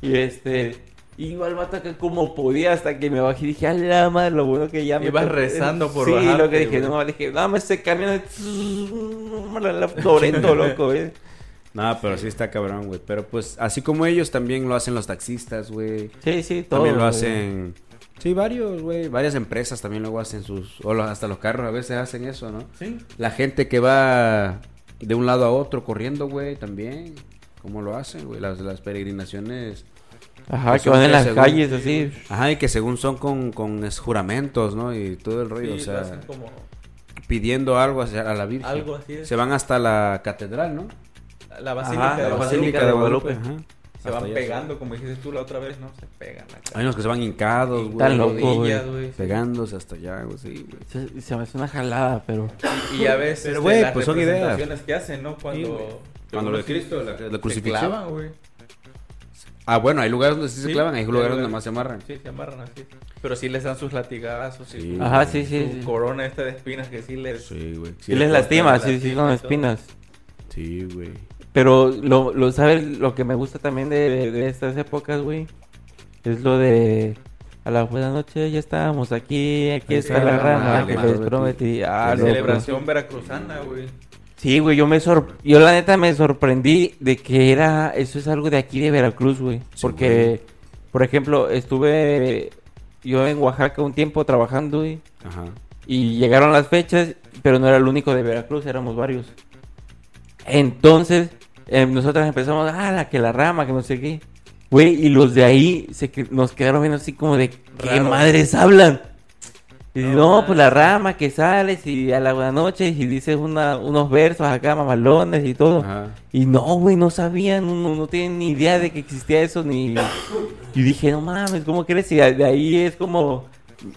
Y este iba el vato acá como podía hasta que me bajé y dije, a la madre, lo bueno que ya me Ibas tocó". rezando por Sí, lo que dije, güey. no, dije, dame ese camión de la Toreto, loco, güey. No, pero sí está cabrón, güey. Pero pues, así como ellos, también lo hacen los taxistas, güey. Sí, sí, todo. También lo güey. hacen. Sí, varios, güey. Varias empresas también luego hacen sus. O hasta los carros a veces hacen eso, ¿no? Sí. La gente que va de un lado a otro corriendo, güey, también. ¿Cómo lo hacen, güey? Las, las peregrinaciones. Ajá, Pues que van son en las según- calles así. Ajá, y que según son con, con juramentos, ¿no? Y todo el rollo, Sí, o lo sea, hacen como pidiendo algo hacia a la Virgen. algo así es. Se van hasta la catedral, ¿no? La basílica, Ajá, de la Guadalupe. Basílica de Guadalupe. Ajá. Se van pegando, como dijiste tú la otra vez, ¿no? Se pegan acá. Hay unos que se van hincados, güey. Tan loco, güey. Pegándose hasta allá, güey, sí, güey. Se, se me hace una jalada, pero. Y a veces Pero, este, güey, las pues son ideas. que hacen, ¿no? Cuando... güey. Cuando lo de Cristo, la, la crucifixión. güey. Ah, bueno, hay lugares donde sí, se clavan, hay lugares donde más se amarran. Sí, se amarran así. Pero sí les dan sus latigazos. Sí. Sí. Ajá, sí, sí. Su sí. corona esta de espinas que sí les... Sí, güey. Sí les lastima, sí, sí, con espinas. Sí, güey. Pero lo, lo ¿sabes? Lo que me gusta también de, de- de estas épocas, güey, es lo de a la buena noche ya estábamos aquí, aquí está la rama, que les prometí. Ah. Celebración veracruzana, güey. Sí, güey, yo me sor... yo la neta me sorprendí de que era eso es algo de aquí de Veracruz, güey, Sí, porque por ejemplo, estuve yo en Oaxaca un tiempo trabajando, güey, Ajá. y llegaron las fechas, pero no era el único de Veracruz, éramos varios. Entonces, eh, nosotros empezamos, ah, la que la rama, que no sé qué. Güey, y los de ahí se nos quedaron viendo así como de, ¿qué Raro. madres hablan? Y No, no, man. pues la rama que sales y a la buena noche y dices una, unos versos acá, mamalones y todo. Ajá. Y no, güey, no sabían, no, no tienen ni idea de que existía eso, ni... Y dije, no mames, ¿cómo crees? Y de ahí es como,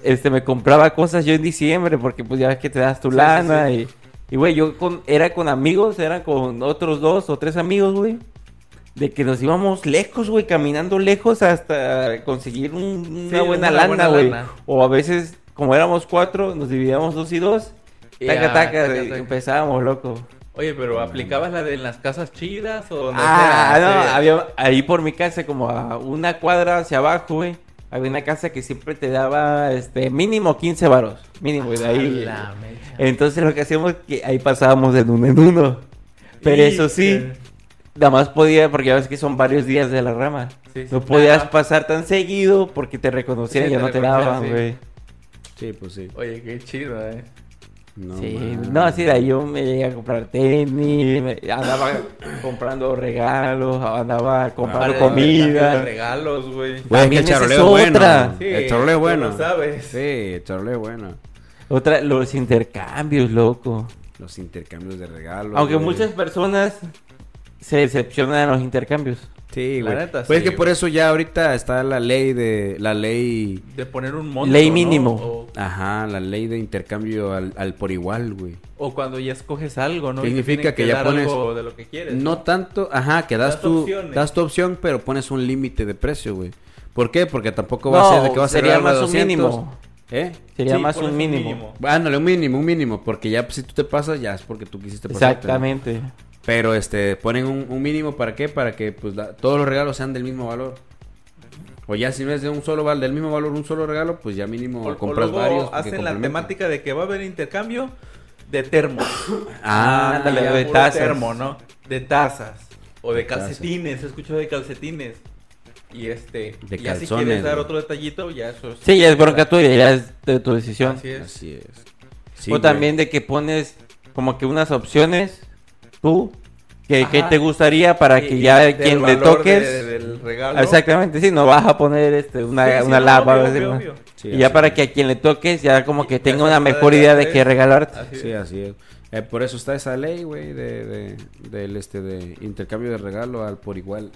este, me compraba cosas yo en diciembre, porque pues ya ves que te das tu Sí, lana sí. y... Y, güey, yo con, era con amigos, era con otros dos o tres amigos, güey. de que nos íbamos lejos, güey, caminando lejos hasta conseguir un- una Sí, buena una lana, buena güey. lana. O a veces, como éramos cuatro, nos dividíamos dos y dos. Ya, Taca, taca, taca, y taca. empezábamos, loco. Oye, pero ¿aplicabas la de en las casas chidas o donde Ah, sea? no, Sí. había ahí por mi casa, como a una cuadra hacia abajo, güey. Había una casa que siempre te daba, este, mínimo 15 varos. Mínimo, y de ahí. La. Entonces lo que hacíamos es que ahí pasábamos de uno en uno. Pero eso sí, nada más podía, porque ya ves que son varios días de la rama. Sí, sí. No podías pasar tan seguido porque te reconocían y ya no te daban, güey. Sí, pues sí. Oye, qué chido, eh. No, sí, no, así de ahí yo me llegué a comprar tenis, me- andaba comprando regalos, andaba comprando Vale, comida. Regalos, güey. Güey, es que el charoleo es bueno. otra. Sí, el charoleo es tú bueno. lo sabes. Sí, el charoleo es bueno. Otra, los intercambios, loco. Los intercambios de regalos. Aunque güey. muchas personas se decepcionan de los intercambios. Sí, güey. neta, Pues sí, es que por eso ya ahorita está la ley de... La ley... De poner un monto. Ley ¿no? mínimo. O, Ajá, la ley de intercambio al, al por igual, güey. o cuando ya escoges algo, ¿no? Significa que ya dar pones- algo de lo que quieres. No tanto, ajá, que das, Das tu, opciones. das tu opción, pero pones un límite de precio, güey. ¿Por qué? Porque tampoco No, va a ser de que va a ser de más un 200. mínimo. ¿Eh? Sería Sí, más pones un mínimo. Ándale, un mínimo, un mínimo, porque ya pues, si tú te pasas, ya es porque tú quisiste pasarte. ¿no? Exactamente. Pero este, ponen un, un mínimo para qué? Para que pues la- todos los regalos sean del mismo valor. O ya si no es de un solo val, del mismo valor un solo regalo, pues ya mínimo O, o compras luego varios. hacen la temática de que va a haber intercambio de termos. Ah, Ándale, de tazas. termo, ¿no? De tazas. O de calcetines, he escuchado de calcetines. Y este, De ya si calzones, quieres dar otro detallito, ya eso es- Sí, ya es bronca tuya, ya es de tu decisión. Así es. Así es. Sí, o güey. también de que pones como que unas opciones, tú, que, que Ajá. te gustaría para Y- que y ya quien le toques... de- del regalo. Exactamente, sí, no vas a poner este, una, Sí, sí, una no, lava. obvio, o sea, obvio, ¿no? obvio. Sí, y ya para es. que a quien le toques ya como que Y tenga una mejor idea de qué regalarte. Así Sí, así es. Eh, por eso está esa ley, güey, de, de, del este, de intercambio de regalo al por igual.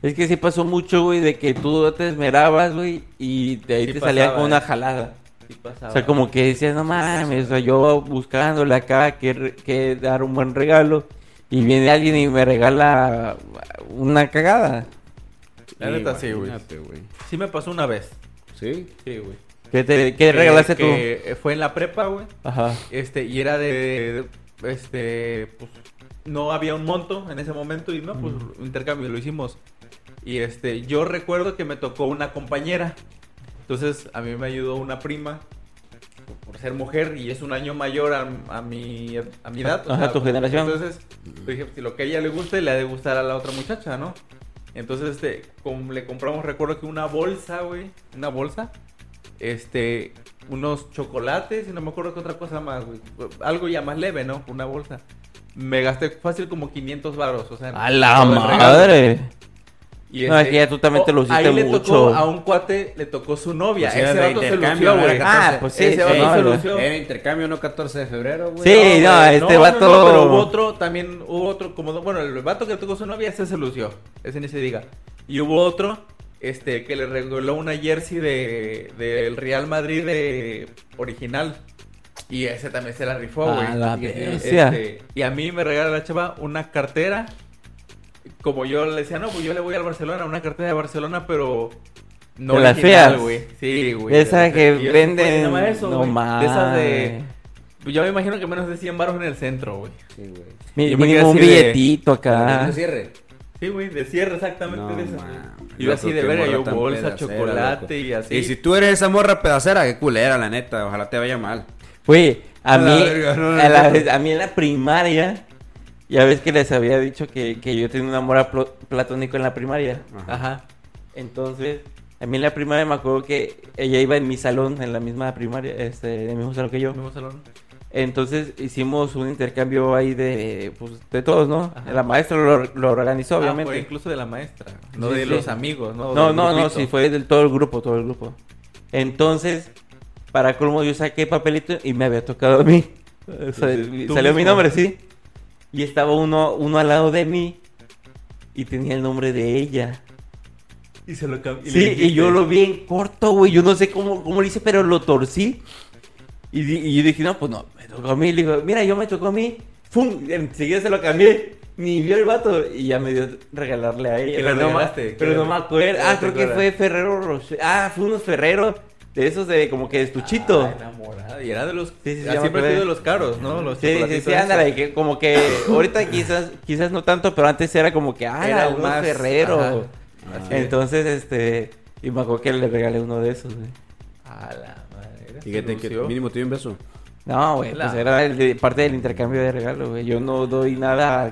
Es que sí pasó mucho, güey, de que tú te esmerabas, güey, y de ahí Sí te pasaba, con una eh. jalada. Sí pasaba. O sea, como que decías, no mames, o sea, yo buscándole acá que, que dar un buen regalo y viene alguien y me regala una cagada. La neta, sí, güey. Sí me pasó una vez. ¿Sí? Sí, güey. ¿Qué, te, qué Que- regalaste tú? que, eh, Fue en la prepa, güey. Ajá. Este, y era de, de- este, pues, no había un monto en ese momento y no, pues, intercambio, lo hicimos. Y este, yo recuerdo que me tocó una compañera. Entonces, a mí me ayudó una prima por ser mujer y es un año mayor a, a mi, a mi edad. o Ajá, tu generación. Entonces, dije, si lo que a ella le guste, le ha de gustar a la otra muchacha, ¿no? Entonces, este, como le compramos, recuerdo que una bolsa, güey, una bolsa, este, unos chocolates y no me acuerdo qué otra cosa más, güey. Algo ya más leve, ¿no? Una bolsa. Me gasté fácil como 500 baros, o sea. ¡A la madre! Y No, es que ya tú también te lo hiciste ahí le mucho. tocó a un cuate, le tocó su novia. Pues Ese de vato se intercambio, lució, no güey. Ah, 14. pues sí, Ese vato no, se no. lució. Era intercambio, no 14 de febrero, güey. Sí, no, güey, este vato- pero hubo otro, también hubo otro, como, bueno, el vato que le tocó su novia, ese se lució, ese ni se diga. Y hubo otro, este, que le regaló una jersey de, del Real Madrid de original. Y ese también se la rifó, A güey. la Y, este, y a mí me regala la chava una cartera. Como yo le decía, no, pues yo le voy al Barcelona, una cartera de Barcelona, pero no De las feas. güey. Sí, güey. De esas que venden- güey, nada más eso, no. De esas de... Yo me imagino que menos de 100 baros en el centro, güey. Sí, güey. Yo me un de- billetito ¿Para acá. que cierre? Sí, güey, de cierre exactamente No, de Y yo así de verga, yo bolsa, pedacera, chocolate loco. y así. Y si tú eres esa morra pedacera, qué culera, la neta. Ojalá te vaya mal. Güey, a mí, verga, no, no, a, la- no. a mí en la primaria, ya ves que les había dicho que, que yo tenía un amor platónico en la primaria. Ajá. Entonces, a mí en la primaria me acuerdo que ella iba en mi salón, en la misma primaria, este, en el mismo salón que yo. Mismo salón. Entonces hicimos un intercambio ahí de, pues, de todos, ¿no? Ajá. La maestra lo, lo organizó, Ah, obviamente. fue incluso de la maestra, no Sí, de sí. los amigos, ¿no? No, no, no, sí, fue del todo el grupo, todo el grupo. Entonces, para colmo, yo saqué papelito y me había tocado a mí. O sea, Tú salió mi nombre, sí. Y estaba uno, uno al lado de mí y tenía el nombre de ella. Y se lo cam- Sí, y yo lo vi en corto, güey. Yo no sé cómo, cómo lo hice, pero lo torcí. Y, di- y yo dije, no, pues no, me tocó a mí. Le digo, mira, yo me tocó a mí. ¡Fum! Enseguida se lo cambié. ni vio el vato y ya me dio regalarle a ella. ¿Qué le Pero no, pero ¿Qué no me acuerdo. Ah, creo que fue Ferrero Rocher. Ah, fue unos Ferrero de esos de como que de estuchito. Ah, enamorada. Y era de los. Sí, sí, siempre sido de los caros, ¿no? Los Sí, sí, sí, esos. ándale, que como que ahorita quizás, quizás no tanto, pero antes era como que, ah, Era un más- Ferrero. Entonces, este, y me acuerdo que le regalé uno de esos, güey. A la madre. ¿Y que mínimo te dio un beso? No, güey, La- pues era el de- parte del intercambio de regalo, güey. Yo no doy nada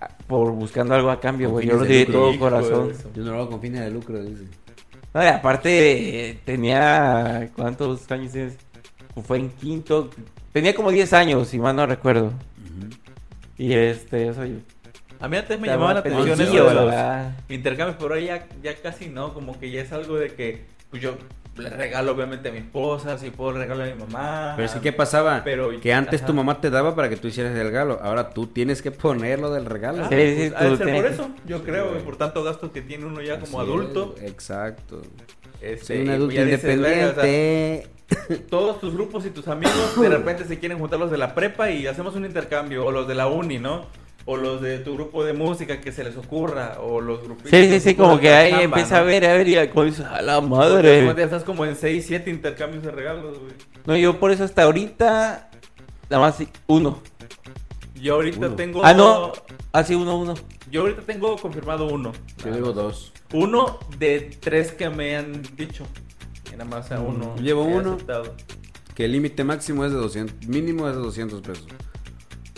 a- por buscando algo a cambio, güey. Yo lo di de todo corazón. Yo no lo hago con fines de lucro, dice. No, y aparte, tenía, ¿cuántos años tienes? Fue en quinto, tenía como 10 años, si mal no recuerdo. Y este, o sea, yo A mí antes me llamaba la atención eso de los intercambios, pero ahora ya, ya casi no, como que ya es algo de que pues yo le regalo obviamente a mi esposa, si puedo regalarle a mi mamá. Pero es que, ¿qué pasaba? Pero- que antes ajá. tu mamá te daba para que tú hicieras el regalo. Ahora tú tienes que ponerlo del regalo. Ah, Sí, pues, sí, ha de tú ser tienes por eso, yo creo, y por tanto gastos que tiene uno ya como adulto. es, exacto. este, Soy un adulto ya dices, "Verga, o sea, independiente. todos tus grupos y tus amigos de repente se quieren juntar los de la prepa y hacemos un intercambio, o los de la uni, ¿no? O los de tu grupo de música que se les ocurra, o los grupos. Sí, sí, sí, como que ahí empieza a ver, a ver, y a la madre. Ya estás como en 6, 7 intercambios de regalos, güey. No, yo por eso hasta ahorita, nada más uno. Yo ahorita Uno. tengo. Ah, no, así uno, uno. Yo ahorita tengo confirmado uno. Yo digo dos. Uno de tres que me han dicho. Y nada más a uno. Yo llevo uno. aceptado. Que el límite máximo es de 200. Mínimo es de 200 pesos.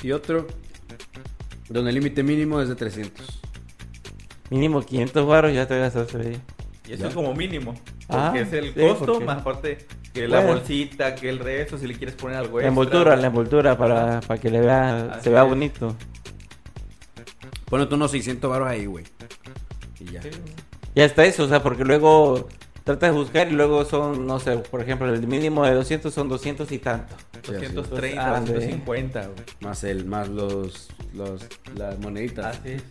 Y otro. Donde el límite mínimo es de 300. Mínimo 500 baros, ya te gastaste ahí. Y eso Ya. es como mínimo. Porque Ah, es el sí, costo, porque- más aparte que la Bueno. bolsita, que el resto, si le quieres poner algo La extra. envoltura, la envoltura para, para que le vea, Así se vea es. bonito. Ponete unos 600 baros ahí, güey. Y ya. Sí. Y hasta eso, o sea, porque luego trata de buscar y luego son, no sé, por ejemplo, el mínimo de 200 son 200 y tanto. 230, Ah, de- 250, güey. Más el, más los, los, las moneditas. Así es.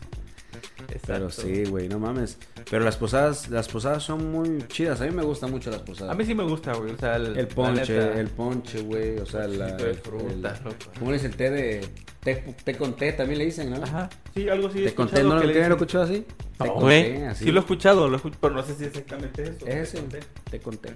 Pero sí, güey, no mames. Pero las posadas, las posadas son muy chidas. A mí me gustan mucho las posadas. A mí sí me gusta, güey. O sea, el, El ponche, neta, el ponche, güey. O sea, la, de el- fruta, el-. ¿Cómo dice el té de té, té con té? También le dicen, ¿no? Ajá. Sí, algo sí. he Té con té, ¿no lo que lo escuchado así? No, güey. así. Sí lo he escuchado, lo he pero no sé si es exactamente eso. Es ese, té con té.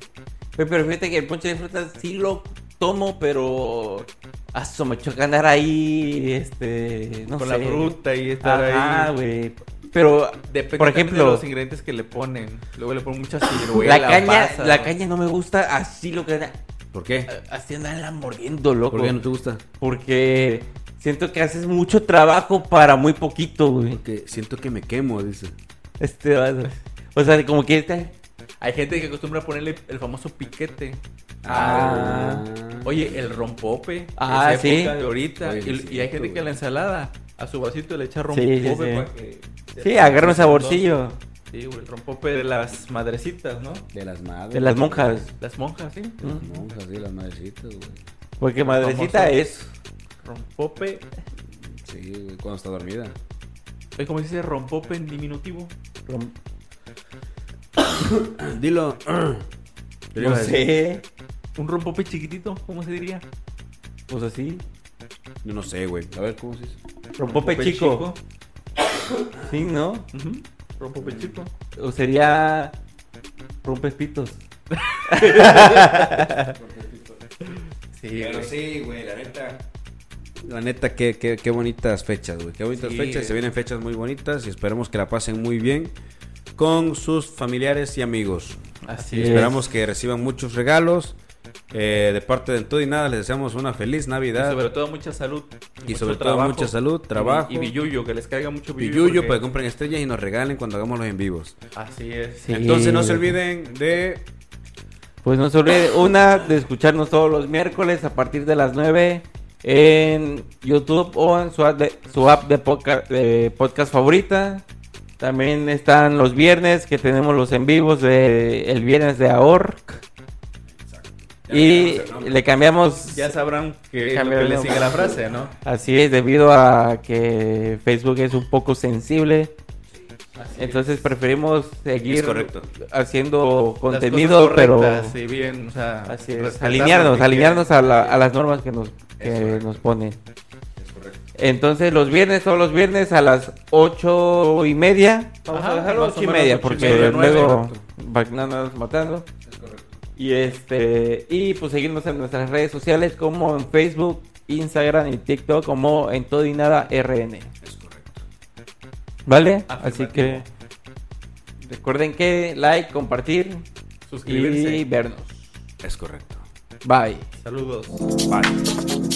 Güey, Pero fíjate que el ponche de frutas sí lo tomo, pero... Aso, me choca andar ahí, este... No Con sé. la fruta y estar Ajá, ahí. güey. Pero, Depende por también de ejemplo, los ingredientes que le ponen. Luego le ponen mucha ciruela, la caña, pasa, la ¿no? caña no me gusta así lo que... ¿Por qué? Así andarla mordiendo, loco. ¿Por qué no te gusta? Porque siento que haces mucho trabajo para muy poquito, güey. Porque siento que me quemo, dice. Este. O sea, como que está... Hay gente que acostumbra a ponerle el famoso piquete. Ah. Oye, el rompope. Ah, esa sí. época de ahorita. Oye, y, sí, y hay gente que a la ensalada, a su vasito le echa rompope sí, sí. para que... Sí, agarra un saborcillo. Sí, güey, el rompope de las madrecitas, ¿no? De las madres. De las monjas. Las monjas, sí. Las monjas, sí, las madrecitas, güey. Porque madrecita Famoso. es... Rompope. Sí, güey, cuando está dormida. Oye, ¿Cómo se dice rompope en diminutivo? rom- Dilo. ¿Qué le No sé. Un rompope chiquitito, ¿cómo se diría? Pues así. Yo no sé, güey. A ver, ¿cómo se dice? Rompope chico. Sí, ¿no? Rompope chico. O sería... Rompespitos. Sí, Pero güey. sí, güey, la neta. La neta, qué, qué, qué bonitas fechas, güey. Qué bonitas Sí, fechas. Se vienen fechas muy bonitas y esperemos que la pasen muy bien con sus familiares y amigos. Así Y es. esperamos que reciban muchos regalos. eh, de parte de todo y nada, les deseamos una feliz Y Navidad. sobre todo mucha salud. Y sobre todo mucha salud, trabajo. Y, y billuyo, que les caiga mucho billuyo. Billuyo para porque- que compren estrellas y nos regalen cuando hagamos los en vivos. Así es. Sí. Entonces no se olviden de Pues no se olvide, una, de escucharnos todos los miércoles a partir de las 9 en YouTube o en su app de, su app de podcast favorita. También están los viernes que tenemos los en vivos de el viernes de AORC. Y le cambiamos, Ya sabrán que, es lo que le sigue la frase, ¿no? así es, debido a que Facebook es un poco sensible. Entonces preferimos seguir haciendo contenido, pero... sí, bien, o sea, Así es, alinearnos, alinearnos a, la- a las normas que nos, que nos pone. Entonces los viernes, todos los viernes a las ocho y media. Vamos Ajá, a dejarlo ocho y media y porque luego para que no nos matando. Y este y pues seguirnos en nuestras redes sociales como en Facebook, Instagram y TikTok como en todo y nada RN. Es correcto. ¿Vale? Afirmativo. Así que recuerden que like, compartir Suscribirse. y vernos. Es correcto. Bye. Saludos. Bye.